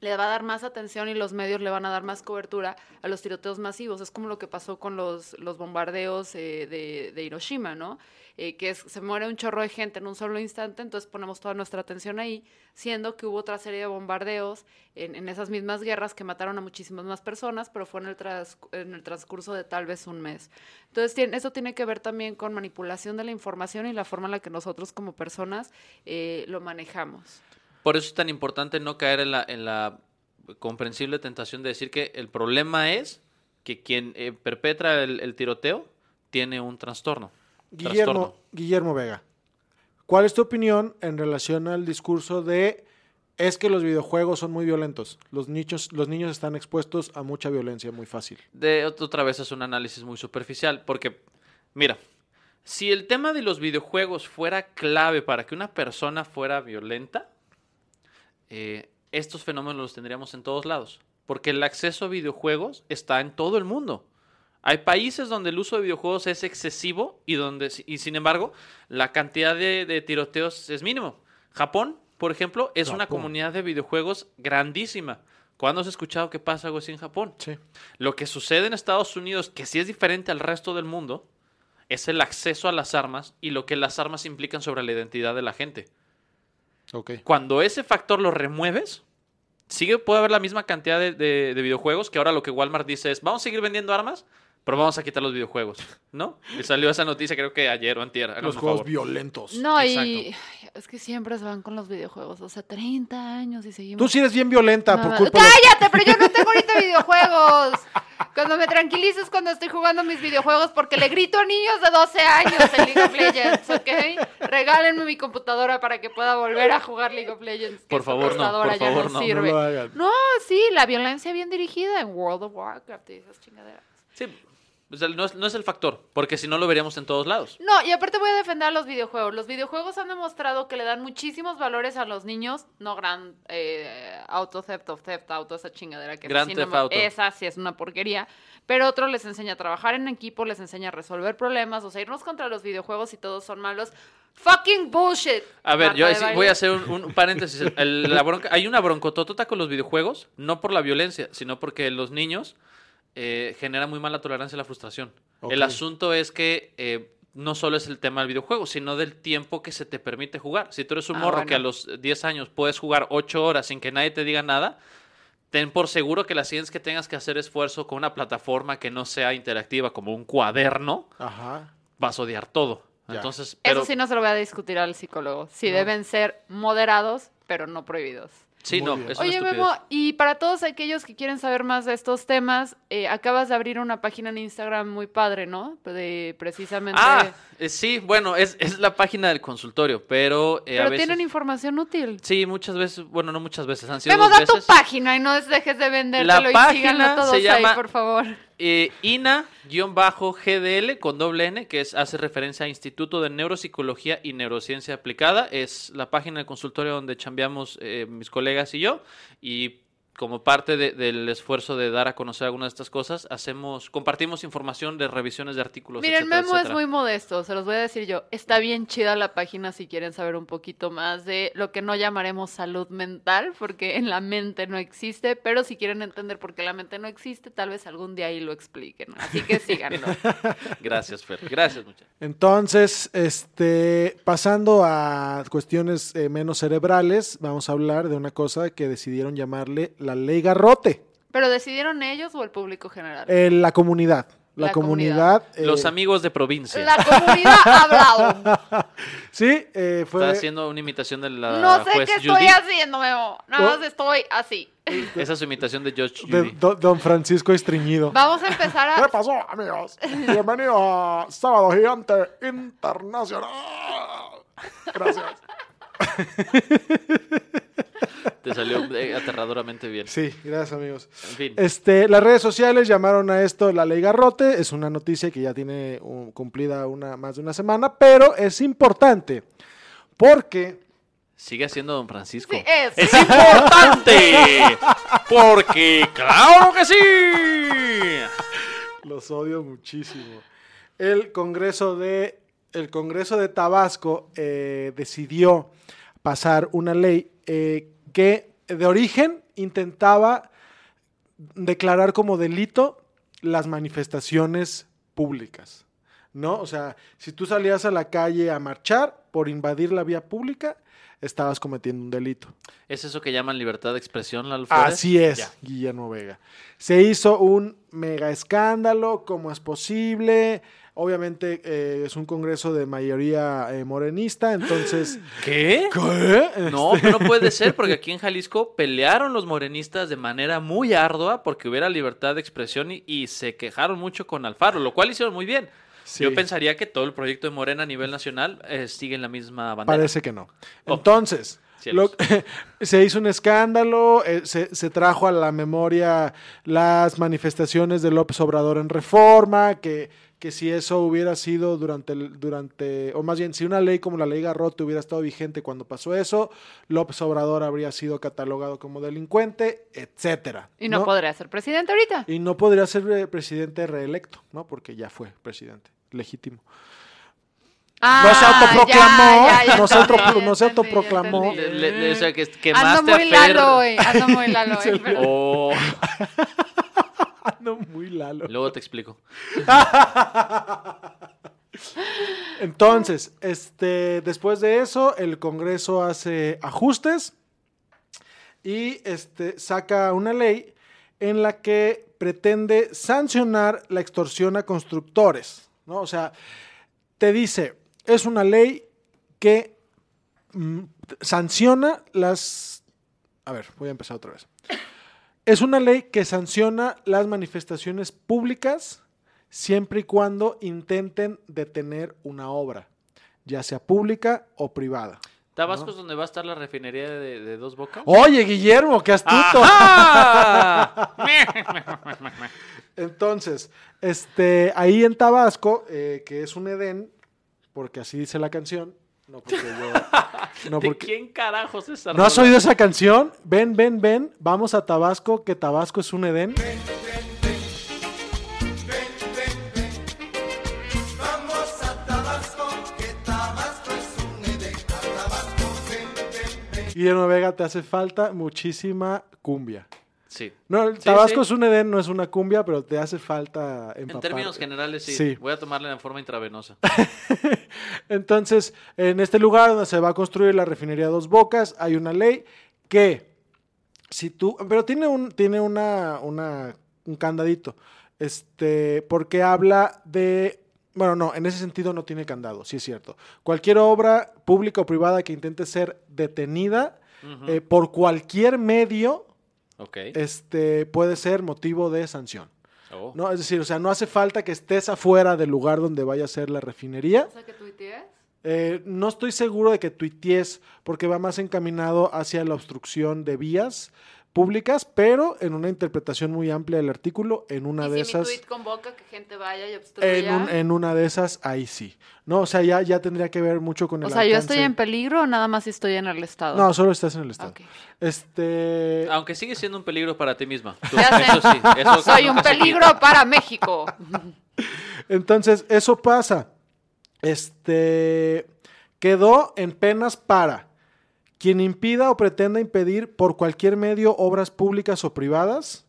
le va a dar más atención y los medios le van a dar más cobertura a los tiroteos masivos. Es como lo que pasó con los, los bombardeos eh, de, Hiroshima, ¿no? Eh, que se muere un chorro de gente en un solo instante, entonces ponemos toda nuestra atención ahí, siendo que hubo otra serie de bombardeos en, en esas mismas guerras que mataron a muchísimas más personas, pero fue en el, tras- en el transcurso de tal vez un mes. Entonces, tiene- eso tiene que ver también con manipulación de la información y la forma en la que nosotros como personas eh, lo manejamos. Por eso es tan importante no caer en la, en la comprensible tentación de decir que el problema es que quien eh, perpetra el, el tiroteo tiene un trastorno. Guillermo, Trastorno. Guillermo Vega, ¿cuál es tu opinión en relación al discurso de es que los videojuegos son muy violentos? Los niños, los niños están expuestos a mucha violencia muy fácil. De ot- otra vez es un análisis muy superficial, porque, mira, si el tema de los videojuegos fuera clave para que una persona fuera violenta, eh, estos fenómenos los tendríamos en todos lados, porque el acceso a videojuegos está en todo el mundo. Hay países donde el uso de videojuegos es excesivo y donde, y sin embargo, la cantidad de, de tiroteos es mínimo. Japón, por ejemplo, es una comunidad de videojuegos grandísima. ¿Cuándo has escuchado que pasa algo así en Japón? Sí. Lo que sucede en Estados Unidos, que sí es diferente al resto del mundo, es el acceso a las armas y lo que las armas implican sobre la identidad de la gente. Cuando ese factor lo remueves, sigue, puede haber la misma cantidad de, de- de videojuegos, que ahora lo que Walmart dice es, vamos a seguir vendiendo armas, pero vamos a quitar los videojuegos, ¿no? Y salió esa noticia creo que ayer o antier. Los juegos favor. violentos. No, y es que siempre se van con los videojuegos. O sea, 30 años y seguimos. Tú sí eres bien violenta por Nada. culpa de ¡Cállate! Pero yo no tengo ahorita videojuegos. Cuando me tranquilizo es cuando estoy jugando mis videojuegos porque le grito a niños de 12 años en League of Legends, ¿ok? Regálenme mi computadora para que pueda volver a jugar League of Legends. que Por favor, no, computadora por ya favor, no. No sirve. lo hagan. No, sí, la violencia bien dirigida en World of Warcraft y esas chingaderas. Sí, o sea, no, es, no es el factor, porque si no lo veríamos en todos lados. No, y aparte voy a defender a los videojuegos. Los videojuegos han demostrado que le dan muchísimos valores a los niños. No gran eh, auto theft of theft auto, esa chingadera que Grand sí no Theft me- Auto. Esa sí es una porquería. Pero otro les enseña a trabajar en equipo, les enseña a resolver problemas, o sea, irnos contra los videojuegos y todos son malos. Fucking bullshit. A ver, yo sí voy a hacer un, un paréntesis. El- la bronca- hay una broncototota con los videojuegos, no por la violencia, sino porque los niños eh, genera muy mala tolerancia a la frustración. El asunto es que eh, no solo es el tema del videojuego, sino del tiempo que se te permite jugar. Si tú eres un Ah, morro bueno. que a los 10 años puedes jugar 8 horas sin que nadie te diga nada, ten por seguro que la siguiente que tengas que hacer esfuerzo con una plataforma que no sea interactiva como un cuaderno, Ajá. vas a odiar todo. Ya. Entonces, pero Eso sí no se lo voy a discutir al psicólogo. Sí No. deben ser moderados, pero no prohibidos. Sí, Muy no, bien. es Oye. Memo, y para todos aquellos que quieren saber más de estos temas, eh, acabas de abrir una página en Instagram muy padre, ¿no? De precisamente... Ah, eh, sí, bueno, es, es la página del consultorio, pero eh, a pero veces... tienen información útil. Sí, muchas veces, bueno, no muchas veces, han sido Memo, dos da tu página y no dejes de vendértelo y página síganlo todos se ahí, llama- por favor. Eh, INA-GDL con doble N, que es, hace referencia a Instituto de Neuropsicología y Neurociencia Aplicada. Es la página del consultorio donde chambeamos eh, mis colegas y yo. Y como parte de- del esfuerzo de dar a conocer algunas de estas cosas, hacemos, compartimos información de revisiones de artículos. Miren, etcétera, Memo es muy modesto, se los voy a decir yo. Está bien chida la página si quieren saber un poquito más de lo que no llamaremos salud mental, porque en la mente no existe, pero si quieren entender por qué la mente no existe, tal vez algún día ahí lo expliquen. Así que síganlo. Gracias, Fer. Gracias, muchachos. Entonces, este, pasando a cuestiones eh, menos cerebrales, vamos a hablar de una cosa que decidieron llamarle la ley garrote. ¿Pero decidieron ellos o el público general? Eh, la comunidad. La, La comunidad. eh, Los amigos de provincia. La comunidad ha hablado. Sí, eh, fue. Está haciendo una imitación de la No sé juez qué Judy. estoy haciendo, Memo. Nada Oh. más estoy así. Esa es su imitación de George de Judy. do- don Francisco Estreñido. Vamos a empezar ¿Qué a... pasó, amigos? Bienvenidos a Sábado Gigante Internacional. Gracias. Te salió eh, aterradoramente bien. Sí, gracias, amigos. En fin. Este, las redes sociales llamaron a esto la ley garrote. Es una noticia que ya tiene um, cumplida una, más de una semana, pero es importante porque Sigue siendo Don Francisco. Sí, es. ¡Es importante! Porque, ¡claro que sí! los odio muchísimo. El Congreso de, el Congreso de Tabasco eh, decidió pasar una ley eh, que de origen intentaba declarar como delito las manifestaciones públicas. ¿No? O sea, si tú salías a la calle a marchar por invadir la vía pública, estabas cometiendo un delito. ¿Es eso que llaman libertad de expresión, Flores? Así es, Ya. Guillermo Vega. Se hizo un mega escándalo, ¿cómo es posible? Obviamente eh, es un congreso de mayoría eh, morenista, entonces... ¿Qué? ¿Qué? No, pero no puede ser, porque aquí en Jalisco pelearon los morenistas de manera muy ardua porque hubiera libertad de expresión y, y se quejaron mucho con Alfaro, lo cual hicieron muy bien. Sí. Yo pensaría que todo el proyecto de Morena a nivel nacional eh, sigue en la misma bandera. Parece que no. Oh, Entonces, lo- se hizo un escándalo, eh, se, se trajo a la memoria las manifestaciones de López Obrador en reforma, que, que si eso hubiera sido durante, el- durante, o más bien, si una ley como la ley Garrote hubiera estado vigente cuando pasó eso, López Obrador habría sido catalogado como delincuente, etcétera. Y no, podría ser presidente ahorita. Y no podría ser eh, presidente reelecto, ¿no? Porque ya fue presidente legítimo. Ah, no se autoproclamó, ya, ya, ya no se entendí, autopro- ya no se entendí, ya autoproclamó. entendí. Le- le- o sea, que Ando quemaste muy a Fer. lalo hoy, ando muy lalo pero- Oh, No, muy lalo. luego te explico. Entonces, este, después de eso, el Congreso hace ajustes y este, saca una ley en la que pretende sancionar la extorsión a constructores. ¿no? O sea, te dice, es una ley que mm, sanciona las... A ver, voy a empezar otra vez. Es una ley que sanciona las manifestaciones públicas siempre y cuando intenten detener una obra, ya sea pública o privada. ¿Tabasco es donde va a estar la refinería de, de Dos Bocas? Oye, Guillermo, qué astuto. Entonces, este, ahí en Tabasco, eh, que es un Edén, porque así dice la canción, no porque yo... No, ¿De porque, quién carajos es esa ¿No has rola? oído esa canción? Ven, ven, ven, vamos a Tabasco, que Tabasco es un Edén. Vamos a Tabasco, que Tabasco es un Edén. A Tabasco, ven, ven, ven. Guillermo Vega, te hace falta muchísima cumbia. Sí. No, el Sí, Tabasco sí. es un Edén, no es una cumbia, pero te hace falta En empaparte. términos generales, sí. Sí. Voy a tomarla en forma intravenosa. Entonces, en este lugar donde se va a construir la refinería Dos Bocas, hay una ley que, si tú, pero tiene un, tiene una, una- un candadito, este, porque habla de, bueno, no, en ese sentido no tiene candado, sí es cierto. Cualquier obra pública o privada que intente ser detenida eh, por cualquier medio, este, puede ser motivo de sanción. Oh. ¿no? Es decir, o sea, no hace falta que estés afuera del lugar donde vaya a ser la refinería. O sea, que tuitees. Eh, no estoy seguro de que tuitees porque va más encaminado hacia la obstrucción de vías públicas, pero en una interpretación muy amplia del artículo, en una y de si mi esas, tweet convoca que gente vaya y obstruya. en, un- en una de esas, ahí sí. No, o sea, ya, ya tendría que ver mucho con el o sea, ¿yo estoy en peligro o nada más si estoy en el estado? No, solo estás en el estado. Este, Aunque sigue siendo un peligro para ti misma. Tú- Ya sé. eso sí. Eso Soy un quita. peligro para México. Entonces, eso pasa. Este quedó en penas para quien impida o pretenda impedir por cualquier medio obras públicas o privadas,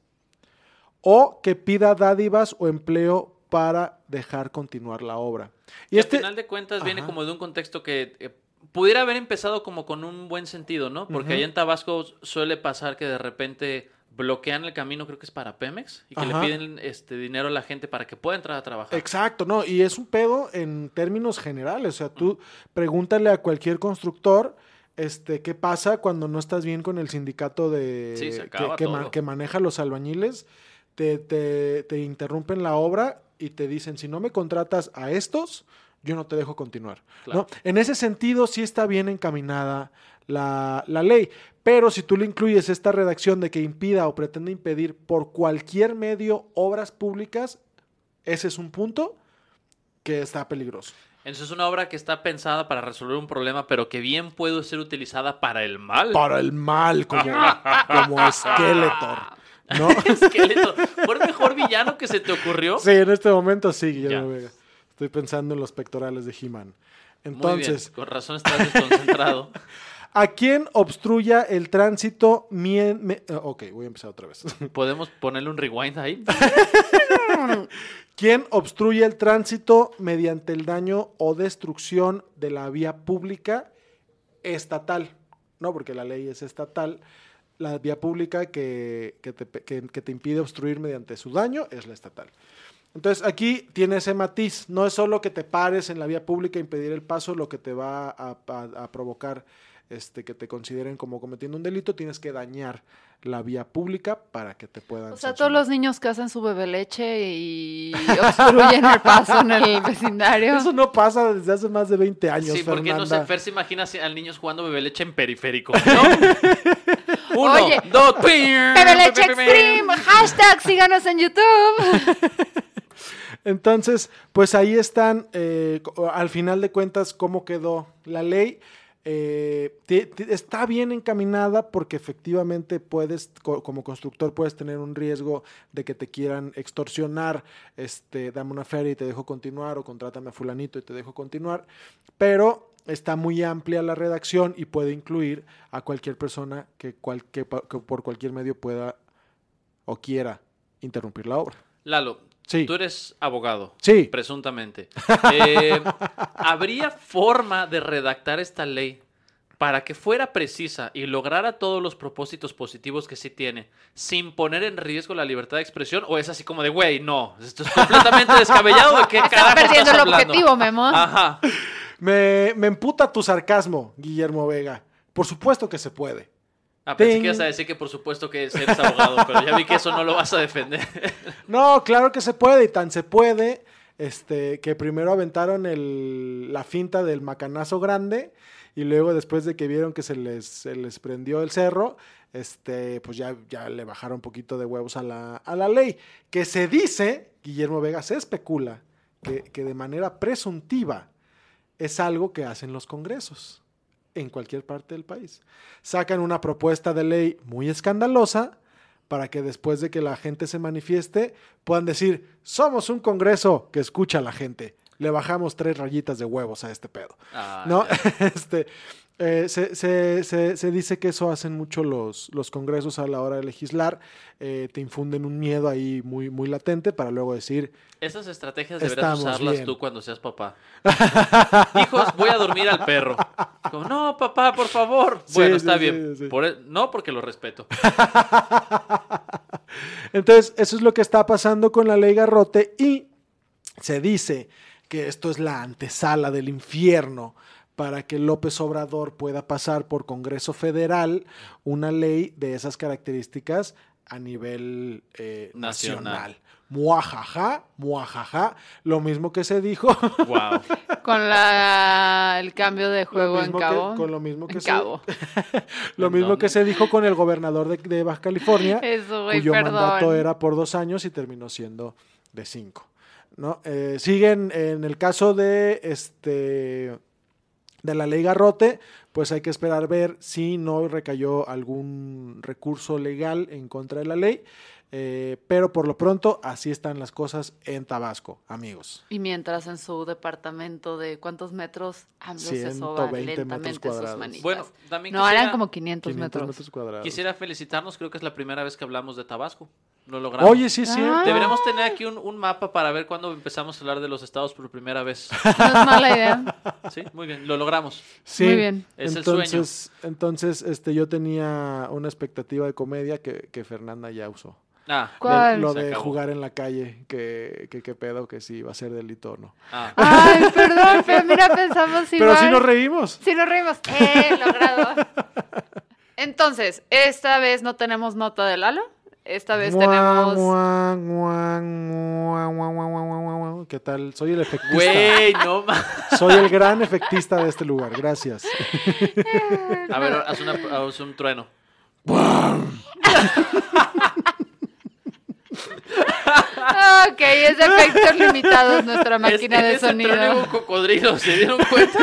o que pida dádivas o empleo para dejar continuar la obra. Y al final de cuentas viene como de un contexto que eh, pudiera haber empezado como con un buen sentido, ¿no? Porque allá en Tabasco suele pasar que de repente bloquean el camino, creo que es para Pemex, y que Ajá. le piden este dinero a la gente para que pueda entrar a trabajar. Exacto, no, y es un pedo en términos generales. O sea, tú pregúntale a cualquier constructor. Este, ¿qué pasa cuando no estás bien con el sindicato de Sí, se que, acaba que ma- todo. que maneja los albañiles? Te, te- te interrumpen la obra y te dicen, si no me contratas a estos, yo no te dejo continuar. Claro. ¿no? En ese sentido, sí está bien encaminada la, la ley. Pero si tú le incluyes esta redacción de que impida o pretende impedir por cualquier medio obras públicas, ese es un punto que está peligroso. Entonces es una obra que está pensada para resolver un problema, pero que bien puede ser utilizada para el mal. Para el mal, como, como Skeletor. ¿no? Esqueleto. ¿Fue el mejor villano que se te ocurrió? Sí, en este momento sí, Guillermo. Vega. Estoy pensando en los pectorales de He-Man. Muy Entonces, bien, con razón estás desconcentrado. ¿a quién obstruya el tránsito? mien- me- eh, ok, voy a empezar otra vez. ¿Podemos ponerle un rewind ahí? ¿Quién obstruye el tránsito mediante el daño o destrucción de la vía pública estatal? No, porque la ley es estatal. La vía pública que, que te, que te impide obstruir mediante su daño es la estatal. Entonces aquí tiene ese matiz. No es solo que te pares en la vía pública e impedir el paso lo que te va a, a- a provocar este, que te consideren como cometiendo un delito. Tienes que dañar la vía pública para que te puedan O sea, sancionar. todos los niños que hacen su bebé leche y obstruyen el paso en el vecindario. Eso no pasa desde hace más de 20 años, Sí, porque no sé. Fer se imagina al niños jugando bebé leche en periférico. ¿no? Uno, Oye, dos, Bebé leche extreme, hashtag síganos en YouTube. Entonces, pues ahí están, eh, al final de cuentas, cómo quedó la ley. Eh, está bien encaminada porque efectivamente puedes, co- como constructor, puedes tener un riesgo de que te quieran extorsionar, este, dame una feria y te dejo continuar, o contrátame a fulanito y te dejo continuar, pero está muy amplia la redacción y puede incluir a cualquier persona que, que por cualquier medio pueda o quiera interrumpir la obra. Lalo, Sí. tú eres abogado. Sí. Presuntamente. Eh, ¿Habría forma de redactar esta ley para que fuera precisa y lograra todos los propósitos positivos que sí tiene, sin poner en riesgo la libertad de expresión? ¿O es así como de, güey, no, esto es completamente descabellado? ¿De qué Estás perdiendo estás el hablando? objetivo, Memo. Ajá. Me, me emputa tu sarcasmo, Guillermo Vega. Por supuesto que se puede. Ah, pensé Ting. que ibas a decir que por supuesto que eres abogado, pero ya vi que eso no lo vas a defender. No, claro que se puede, y tan se puede, este, que primero aventaron el, la finta del macanazo grande, y luego después de que vieron que se les, se les prendió el cerro, este, pues ya, ya le bajaron un poquito de huevos a la, a la ley. Que se dice, Guillermo Vega, se especula, que, que de manera presuntiva es algo que hacen los congresos en cualquier parte del país. Sacan una propuesta de ley muy escandalosa para que después de que la gente se manifieste puedan decir, somos un congreso que escucha a la gente. Le bajamos tres rayitas de huevos a este pedo. Ah, ¿No? este, Eh, se, se- se- se dice que eso hacen mucho los, los congresos a la hora de legislar. eh, te infunden un miedo ahí muy, muy latente para luego decir, Esas estrategias deberías Estamos usarlas bien. tú cuando seas papá. Hijos, voy a dormir al perro. Como, no, papá, por favor. Sí, bueno, sí, está sí, bien. Por e- no, porque lo respeto. Entonces, eso es lo que está pasando con la ley Garrote y se dice que esto es la antesala del infierno para que López Obrador pueda pasar por Congreso Federal una ley de esas características a nivel eh, Nacional. nacional. Muajaja, muajaja, lo mismo que se dijo. Wow. Con la, el cambio de juego en que- cabo. con lo mismo que en se- cabo. Lo ¿En mismo dónde? que se dijo con el gobernador de, de Baja California, Eso, güey, cuyo perdón. mandato era por dos años y terminó siendo de cinco. ¿no? Eh, siguen en el caso de este de la ley Garrote, pues hay que esperar ver si no recayó algún recurso legal en contra de la ley. eh, pero por lo pronto, así están las cosas en Tabasco, amigos. Y mientras en su departamento de cuántos metros AMLO se soba 120 metros lentamente sus cuadrados. manitas. Bueno, también no, quisiera, eran como 500, 500 metros. metros cuadrados. quisiera felicitarnos. Creo que es la primera vez que hablamos de Tabasco. Lo logramos. Oye, sí, cierto. Ah. Deberíamos tener aquí un, un mapa para ver cuándo empezamos a hablar de los estados por primera vez. No es mala idea. Sí, muy bien, lo logramos. Sí, Muy bien. Es el entonces, entonces este, yo tenía una expectativa de comedia que, que Fernanda ya usó. Ah, De- ¿Cuál? lo Se de acabó. jugar en la calle, que, que, que pedo, que si va a ser delito o no. ah. Ay, perdón, pero mira, pensamos igual. Pero sí nos reímos. Sí nos reímos. Eh, logrado. Entonces, esta vez no tenemos nota de Lalo. Esta vez Mua, tenemos... mua, mua. ¿Qué tal? Soy el efectista. Güey, no ma- Soy el gran efectista de este lugar. Gracias. A ver, haz, una, haz un trueno. Ok, es de efectos limitados nuestra máquina Es- en de trueno sonido. hubo cocodrilo, ¿se dieron cuenta?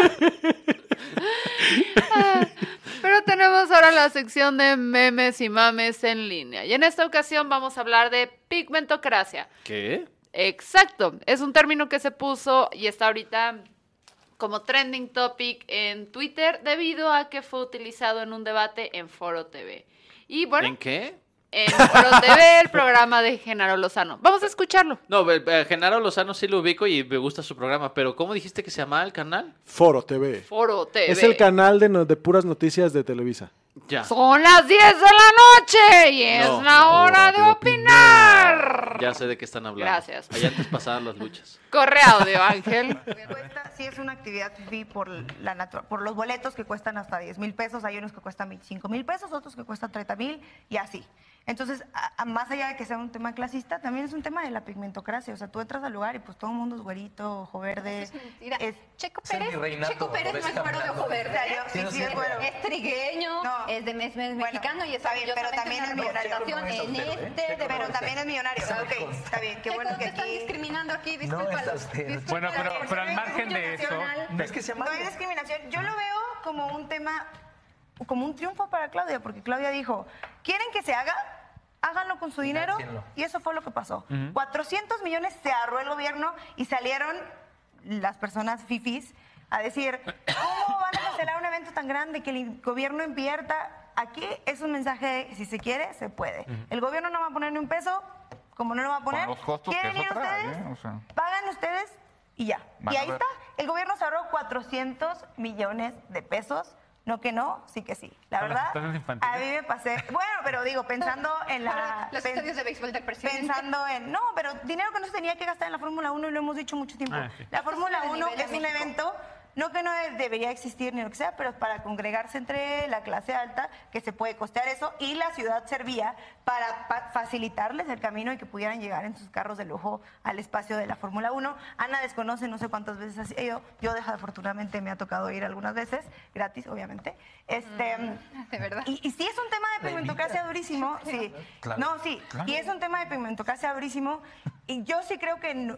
Pero tenemos ahora la sección de memes y mames en línea. Y en esta ocasión vamos a hablar de pigmentocracia. ¿Qué? Exacto, es un término que se puso y está ahorita como trending topic en Twitter debido a que fue utilizado en un debate en Foro TV. Y bueno, ¿En qué? En Foro TV, el programa de Genaro Lozano. Vamos a escucharlo. No, eh, eh, Genaro Lozano sí lo ubico y me gusta su programa, pero ¿cómo dijiste que se llamaba el canal? Foro TV. Foro TV. Es el canal de, no- de puras noticias de Televisa. Ya. Son las 10 de la noche y es No, la hora de opinar. Ya sé de qué están hablando. Gracias. Allá antes pasaban las luchas. Corre audio, Ángel. Cuesta, sí es una actividad fee por, la por los boletos que cuestan hasta 10 mil pesos, hay unos que cuestan 25 mil pesos, otros que cuestan 30 mil y así. Entonces, a- a- más allá de que sea un tema clasista, también es un tema de la pigmentocracia. O sea, tú entras al lugar y pues todo el mundo es güerito, ojo verde. Eso es mentira. es- Checo es Pérez, reinato, Checo Pérez no es güero de ojo verde. O sea, yo- sí, Sí, no sí, sé, es güero. Es trigueño, No. es, de, es, es Bueno, mexicano y es está bien, pero también es millonario. en es este austero, ¿eh? debate. Pero también es millonario. Ok, está bien, qué Checo, bueno que te están aquí... discriminando aquí. Discúlpalo. Bueno, pero- al margen de eso. No es que sea No hay discriminación. Yo lo veo como un tema, como un triunfo para Claudia, porque Claudia dijo, ¿quieren que se haga? Háganlo con su dinero. Financienlo. Y eso fue lo que pasó. 400 millones se ahorró el gobierno y salieron las personas fifis a decir, ¿cómo van a cancelar un evento tan grande que el gobierno invierta? Aquí es un mensaje si se quiere, se puede. El gobierno no va a poner ni un peso, como no lo va a poner. los costos ¿Quieren ir trae, ustedes? ¿eh? O sea. Pagan ustedes y ya. Van y ahí está. El gobierno se ahorró 400 millones de pesos. No que no, sí que sí. La verdad, a mí me pasé. Bueno, pero digo, pensando en la. Para los pen- estadios de béisbol del presidente. Pensando en. No, pero dinero que no se tenía que gastar en la Fórmula 1 y lo hemos dicho mucho tiempo. Ah, sí. La Fórmula Esto es a 1 nivel de es un evento. No que no debería existir ni lo que sea, pero para congregarse entre la clase alta, que se puede costear eso, y la ciudad servía para pa- facilitarles el camino y que pudieran llegar en sus carros de lujo al espacio de la Fórmula 1. Ana desconoce, no sé cuántas veces ha ido, yo desafortunadamente me ha tocado ir algunas veces, gratis, obviamente. Este, De verdad. y, y sí es un tema de pigmentocracia durísimo, sí. Claro, No, sí, y es un tema de pigmentocracia durísimo. Y yo sí creo que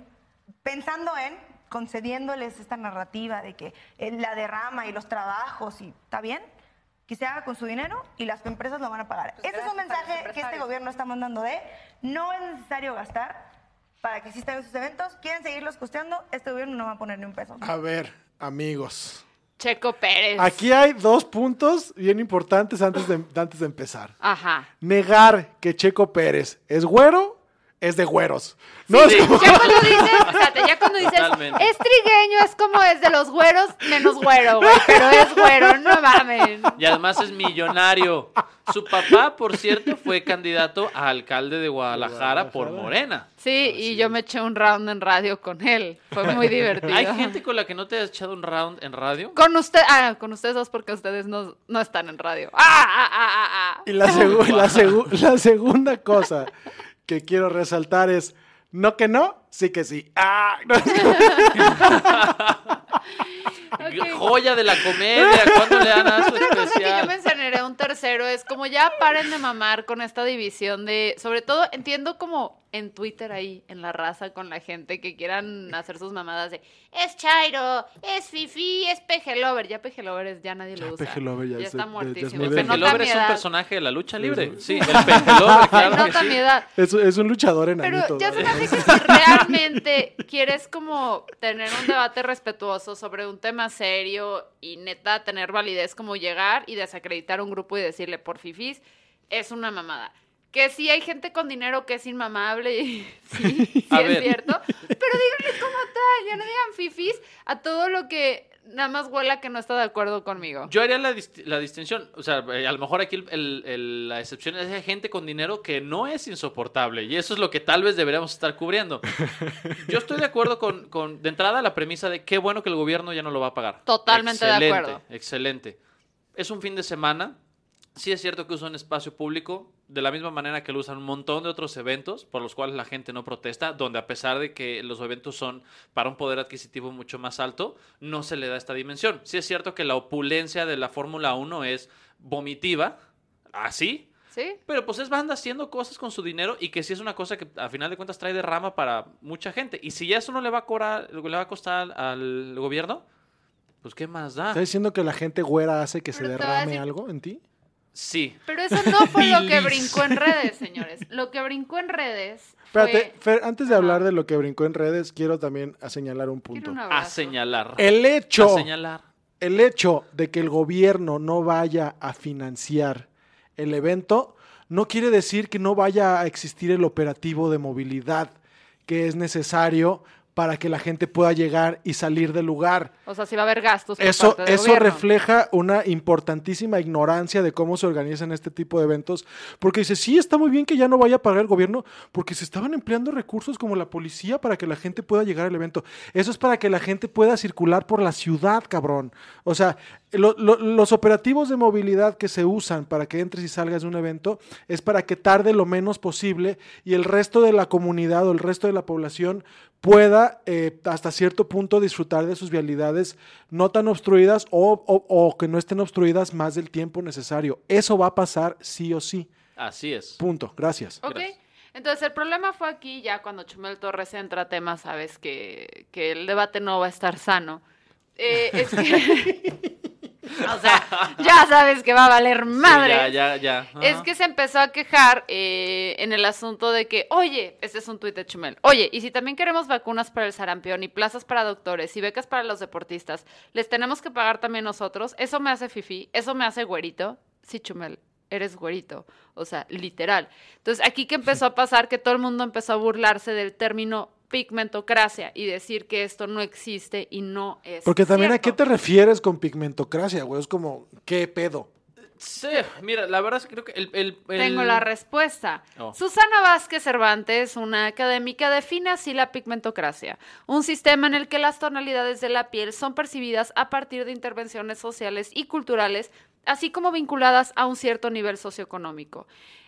pensando en concediéndoles esta narrativa de que eh, la derrama y los trabajos y está bien, que se haga con su dinero y las empresas lo van a pagar. Pues Ese es un mensaje que este gobierno está mandando de no es necesario gastar para que existan esos eventos. Quieren seguirlos costeando, este gobierno no va a poner ni un peso. A ver, amigos, Checo Pérez. Aquí hay dos puntos bien importantes antes de, antes de empezar. Ajá. Negar que Checo Pérez es güero es de güeros. No Sí. es como- Ya cuando dices, fíjate, ya cuando dices, Totalmente. es trigueño, es como es de los güeros, menos güero, güey, pero es güero, no mames. Y además es millonario. Su papá, por cierto, fue candidato a alcalde de Guadalajara por Morena. Sí, y yo me eché un round en radio con él, fue muy divertido. ¿Hay gente con la que no te has echado un round en radio? Con usted, ah, con ustedes dos porque ustedes no, no están en radio. Ah, ah, ah, ah, ah. Y la, segu- la segu- la segunda cosa que quiero resaltar es, no que no, sí que sí. Ah, no, es que- Ok. Joya de la comedia, ¿cuándo le dan a su Otra cosa que yo especial? mencionaré un tercero es como ya paren de mamar con esta división de, sobre todo entiendo como en Twitter ahí, en la raza con la gente que quieran hacer sus mamadas de es Chairo, es Fifi, es Pejelover, ya Pejelover es, ya nadie lo Ya usa. Pejelover ya está ya es muertísimo. El Pejelover es un personaje de la lucha libre. Sí, el Pejelover, claro que nota sí. mi edad. es, es un luchador Pero enanito. ya ¿no? se me hace que si realmente quieres como tener un debate respetuoso sobre un tema serio y neta tener validez como llegar y desacreditar un grupo y decirle por fifis, es una mamada. Que sí hay gente con dinero que es inmamable y sí, es ver. cierto. Pero díganle como tal, ya no digan fifis a todo lo que nada más huela que no está de acuerdo conmigo. Yo haría la, dist- la distinción, o sea, eh, a lo mejor aquí el- el- el- la excepción es hay gente con dinero que no es insoportable y eso es lo que tal vez deberíamos estar cubriendo. Yo estoy de acuerdo con, con- de entrada, la premisa de qué bueno que el gobierno ya no lo va a pagar. Totalmente de acuerdo. Excelente. Es un fin de semana. Sí es cierto que usan espacio público, de la misma manera que lo usan un montón de otros eventos por los cuales la gente no protesta, donde a pesar de que los eventos son para un poder adquisitivo mucho más alto, no se le da esta dimensión. Sí es cierto que la opulencia de la Fórmula 1 es vomitiva, así, ¿Sí? pero pues es banda haciendo cosas con su dinero y que sí es una cosa que a final de cuentas trae derrama para mucha gente. Y si ya eso no le va a, cobrar, le va a costar al gobierno, pues qué más da. ¿Estás diciendo que la gente güera hace que se Pero derrame decir- algo en ti? Sí. Pero eso no fue lo que brincó en redes, señores. Lo que brincó en redes Espérate, fue... Fer, antes de hablar de lo que brincó en redes, quiero también a señalar un punto. un A señalar. El hecho, A señalar. el hecho de que el gobierno no vaya a financiar el evento no quiere decir que no vaya a existir el operativo de movilidad que es necesario para que la gente pueda llegar y salir del lugar. O sea, si va a haber gastos por Eso, parte del eso gobierno. refleja una importantísima ignorancia de cómo se organizan este tipo de eventos, porque dice, sí, está muy bien que ya no vaya a pagar el gobierno, porque se estaban empleando recursos como la policía para que la gente pueda llegar al evento. Eso es para que la gente pueda circular por la ciudad, cabrón. O sea, lo- lo- los operativos de movilidad que se usan para que entres y salgas de un evento es para que tarde lo menos posible y el resto de la comunidad o el resto de la población pueda eh, hasta cierto punto disfrutar de sus vialidades no tan obstruidas o, o- o que no estén obstruidas más del tiempo necesario. Eso va a pasar sí o sí. Así es. Punto. Gracias. Ok. Gracias. Entonces, el problema fue aquí, ya cuando Chumel Torres entra a temas, sabes que, que el debate no va a estar sano. Eh, es que... o sea, ya sabes que va a valer madre. Sí, ya, ya, ya. Es que se empezó a quejar eh, en el asunto de que, oye, este es un tuit de Chumel, oye, y si también queremos vacunas para el sarampión y plazas para doctores y becas para los deportistas, ¿les tenemos que pagar también nosotros? Eso me hace fifi, eso me hace güerito. Sí, Chumel, eres güerito, o sea, literal. Entonces, aquí que empezó a pasar que todo el mundo empezó a burlarse del término pigmentocracia y decir que esto no existe y no es Porque también a qué te refieres con pigmentocracia, güey. Es como, ¿qué pedo? Sí, mira, la verdad es que creo que el... el- el- Tengo la respuesta. Oh. Susana Vázquez Cervantes, una académica, define así la pigmentocracia, un sistema en el que las tonalidades de la piel son percibidas a partir de intervenciones sociales y culturales, así como vinculadas a un cierto nivel socioeconómico.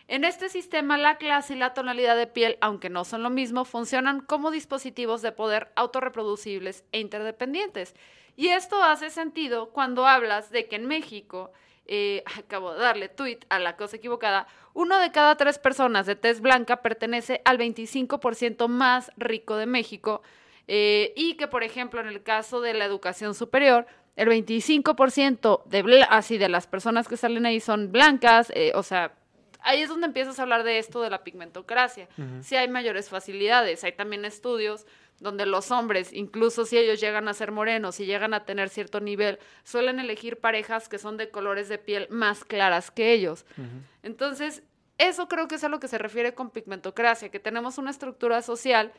En este sistema, la clase y la tonalidad de piel, aunque no son lo mismo, funcionan como dispositivos de poder autorreproducibles e interdependientes. Y esto hace sentido cuando hablas de que en México, eh, acabo de darle tweet a la cosa equivocada, uno de cada tres personas de tez blanca pertenece al 25% más rico de México eh, y que, por ejemplo, en el caso de la educación superior, el 25% de, así de las personas que salen ahí son blancas, eh, o sea, ahí es donde empiezas a hablar de esto de la pigmentocracia. Sí hay mayores facilidades, hay también estudios donde los hombres, incluso si ellos llegan a ser morenos y llegan a tener cierto nivel, suelen elegir parejas que son de colores de piel más claras que ellos. Entonces, eso creo que es a lo que se refiere con pigmentocracia, que tenemos una estructura social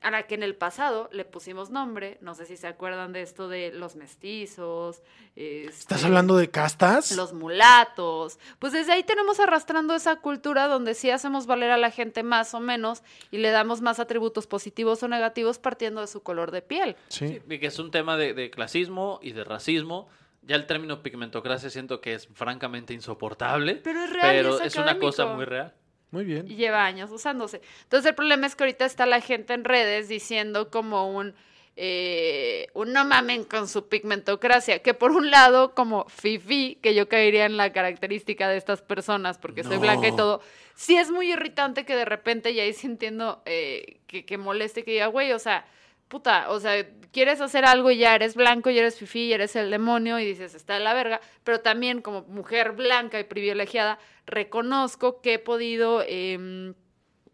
a la que en el pasado le pusimos nombre, no sé si se acuerdan de esto de los mestizos. ¿Estás este, hablando de castas? los mulatos. Pues desde ahí tenemos arrastrando esa cultura donde sí hacemos valer a la gente más o menos y le damos más atributos positivos o negativos partiendo de su color de piel. Sí. Y que es un tema de, de clasismo y de racismo. Ya el término pigmentocracia siento que es francamente insoportable. Pero es real y pero es es una cosa muy real. Muy bien. Y lleva años usándose. Entonces el problema es que ahorita está la gente en redes diciendo como un, eh, un no mamen con su pigmentocracia, que por un lado como fifi, que yo caería en la característica de estas personas porque soy blanca y todo, sí es muy irritante que de repente ya ahí sintiendo eh, que, que moleste, que diga, güey, o sea, puta, o sea, quieres hacer algo y ya eres blanco y eres fifi y eres el demonio y dices, está de la verga, pero también como mujer blanca y privilegiada, reconozco que he podido em,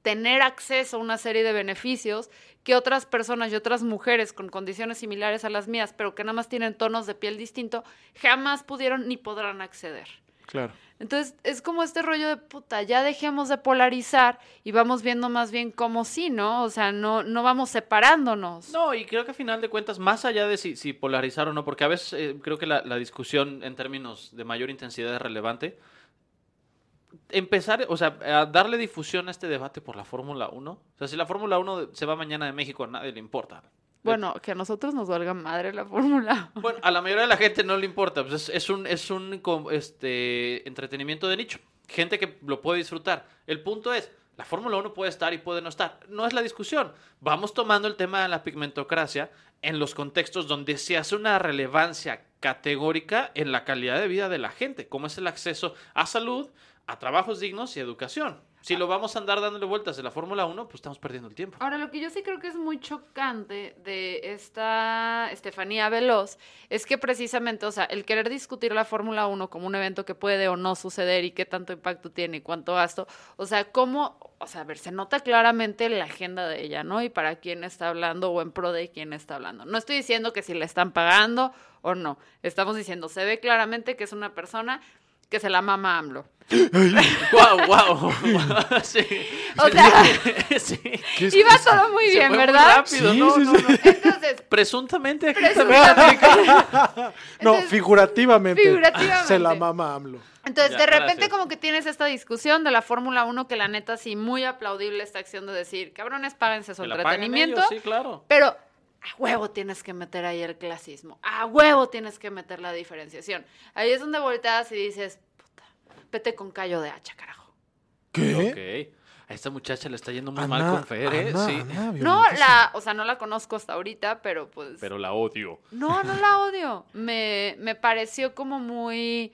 tener acceso a una serie de beneficios que otras personas y otras mujeres con condiciones similares a las mías, pero que nada más tienen tonos de piel distinto, jamás pudieron ni podrán acceder. Claro. Entonces, es como este rollo de puta, ya dejemos de polarizar y vamos viendo más bien como sí, ¿no? O sea, no, no vamos separándonos. No, y creo que a final de cuentas, más allá de si, si polarizar o no, porque a veces eh, creo que la, la discusión en términos de mayor intensidad es relevante, empezar, o sea, a darle difusión a este debate por la Fórmula 1. O sea, si la Fórmula 1 se va mañana de México, a nadie le importa. Bueno, que a nosotros nos valga madre la fórmula. Bueno, a la mayoría de la gente no le importa. Pues es, es un, es un este, entretenimiento de nicho. Gente que lo puede disfrutar. El punto es, la Fórmula 1 puede estar y puede no estar. No es la discusión. Vamos tomando el tema de la pigmentocracia en los contextos donde se hace una relevancia categórica en la calidad de vida de la gente, como es el acceso a salud, a trabajos dignos y educación. Si lo vamos a andar dándole vueltas de la Fórmula 1, pues estamos perdiendo el tiempo. Ahora, lo que yo sí creo que es muy chocante de esta Estefanía Veloz es que precisamente, o sea, el querer discutir la Fórmula 1 como un evento que puede o no suceder y qué tanto impacto tiene y cuánto gasto, o sea, cómo, o sea, a ver, se nota claramente la agenda de ella, ¿no? Y para quién está hablando o en pro de quién está hablando. No estoy diciendo que si le están pagando o no, estamos diciendo, se ve claramente que es una persona que se la mama AMLO. ¡Guau, guau! sí. O sea, sí. ¿Qué es iba todo muy Se bien, fue muy ¿verdad? rápido. Sí, no, sí, no, sí. no. Entonces, Presuntamente aquí Presuntamente. No, Entonces, figurativamente. figurativamente. Se la mama AMLO. Entonces, Ya, de repente gracias. como que tienes esta discusión de la Fórmula 1 que la neta sí muy aplaudible esta acción de decir, cabrones, páguense su Que entretenimiento, ellos, sí, claro. pero a huevo tienes que meter ahí el clasismo, a huevo tienes que meter la diferenciación. Ahí es donde volteas y dices, puta, vete con callo de hacha, carajo. ¿Qué? Ok. A esta muchacha le está yendo muy Ana- mal con Fer, ¿eh? Ana- sí. Ana, No, la, o sea, no la conozco hasta ahorita, pero pues... Pero la odio. No, no la odio. Me, me pareció como muy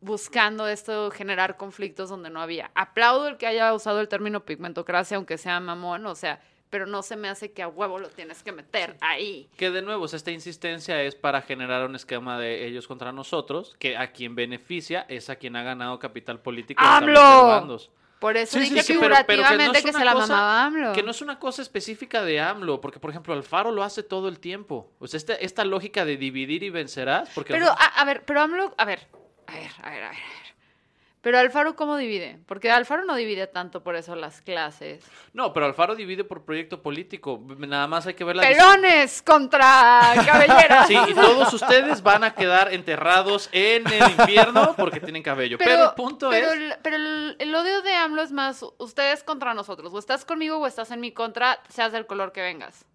buscando esto, generar conflictos donde no había. Aplaudo el que haya usado el término pigmentocracia, aunque sea mamón, o sea, pero no se me hace que a huevo lo tienes que meter ahí. Que de nuevo, esta insistencia es para generar un esquema de ellos contra nosotros, que a quien beneficia es a quien ha ganado capital político. ¡AMLO! Por eso Sí, sí, dije sí, pero- pero que no figurativamente es que, se la cosa- mamaba AMLO. Que no es una cosa específica de AMLO, porque por ejemplo Alfaro lo hace todo el tiempo. O sea, esta, esta lógica de dividir y vencerás, porque Pero, a, a ver, pero AMLO, a ver, a ver, a ver, a ver, a ver. Pero Alfaro, ¿cómo divide? Porque Alfaro no divide tanto por eso las clases. no, pero Alfaro divide por proyecto político. Nada más hay que ver la Pelones contra cabelleras. Sí, y todos ustedes van a quedar enterrados en el infierno porque tienen cabello. Pero, el punto pero es. el- pero el, el odio de AMLO es más ustedes contra nosotros. O estás conmigo o estás en mi contra, seas del color que vengas.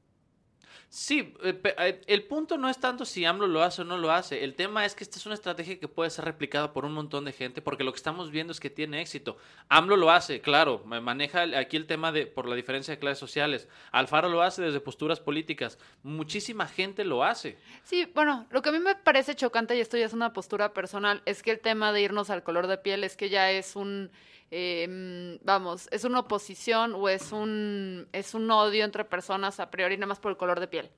Sí, eh, eh, el punto no es tanto si AMLO lo hace o no lo hace. El tema es que esta es una estrategia que puede ser replicada por un montón de gente porque lo que estamos viendo es que tiene éxito. AMLO lo hace, claro, ma- maneja aquí el tema de por la diferencia de clases sociales. Alfaro lo hace desde posturas políticas. Muchísima gente lo hace. Sí, bueno, lo que a mí me parece chocante, y esto ya es una postura personal, es que el tema de irnos al color de piel es que ya es un, mm, vamos, es una oposición o es un, es un odio entre personas a priori nada más por el color de piel.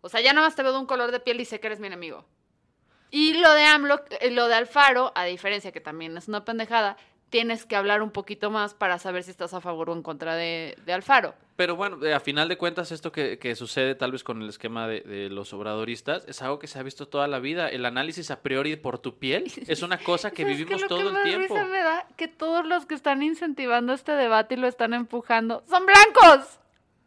O sea, ya nada más te veo de un color de piel y sé que eres mi enemigo. Y lo de AMLO, eh, lo de Alfaro, a diferencia que también es una pendejada, tienes que hablar un poquito más para saber si estás a favor o en contra de, de Alfaro. Pero bueno, eh, a final de cuentas, esto que, que sucede tal vez con el esquema de, de los obradoristas es algo que se ha visto toda la vida. El análisis a priori por tu piel es una cosa que vivimos Lo todo que el más tiempo. risa me da que todos los que están incentivando este debate y lo están empujando son blancos.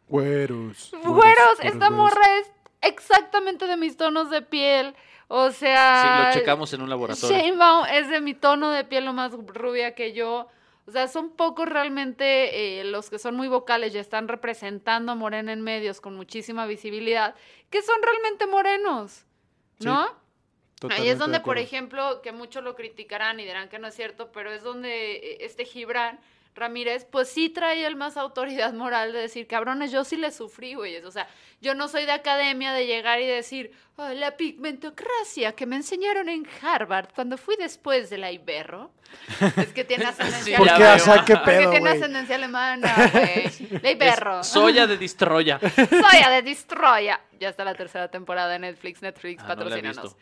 Güeros. Güeros, esta morra es exactamente de mis tonos de piel. O sea, Sí, lo checamos en un laboratorio. Sheinbaum es de mi tono de piel, lo más rubia que yo. O sea, son pocos realmente eh, los que son muy vocales y están representando a Morena en medios con muchísima visibilidad, que son realmente morenos, ¿no? Ahí Totalmente es donde, de por ejemplo, que muchos lo criticarán y dirán que no es cierto, pero es donde eh, este Gibran Ramírez, pues sí trae el más autoridad moral de decir, cabrones, yo sí le sufrí, güeyes. O sea, yo no soy de academia de llegar y decir, "Oh, la pigmentocracia que me enseñaron en Harvard cuando fui después de la Iberro. Es que tiene ascendencia Sí, ¿Por ya qué? veo. O sea, qué Porque pedo, tiene ascendencia alemana, güey. La Iberro. Es soya de Distroya. Soya de Destroya. Ya está la tercera temporada de Netflix. Netflix, Ah, patrocínanos.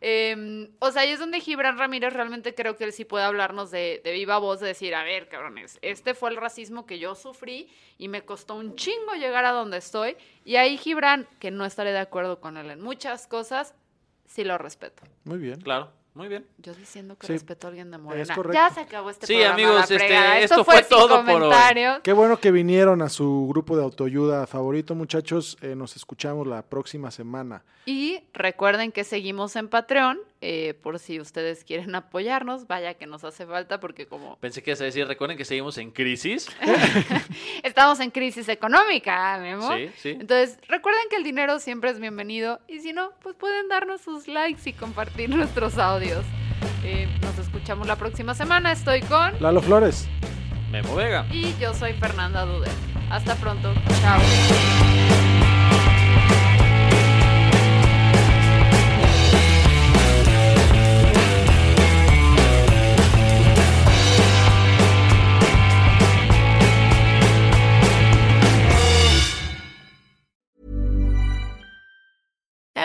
Eh, o sea, ahí es donde Gibran Ramírez realmente creo que él sí puede hablarnos de, de viva voz, de decir, a ver, cabrones, este fue el racismo que yo sufrí y me costó un chingo llegar a donde estoy. Y ahí Gibran, que no estaré de acuerdo con él en muchas cosas, sí lo respeto. Muy bien. Claro, muy bien. Yo diciendo que Sí, respeto a alguien de Morena. correcto. Ya se acabó este Sí, programa, amigos, la este, esto fue todo por hoy. Qué bueno que vinieron a su grupo de autoayuda favorito, muchachos. Eh, nos escuchamos la próxima semana. Y recuerden que seguimos en Patreon, eh, por si ustedes quieren apoyarnos, vaya que nos hace falta porque como Pensé que ibas a decir, recuerden que seguimos en crisis. estamos en crisis económica, Memo. Sí, sí. Entonces, recuerden que el dinero siempre es bienvenido y si no, pues pueden darnos sus likes y compartir nuestros audios. Eh, nos escuchamos la próxima semana, estoy con... Lalo Flores. Memo Vega. Y yo soy Fernanda Dudet. Hasta pronto. Chao.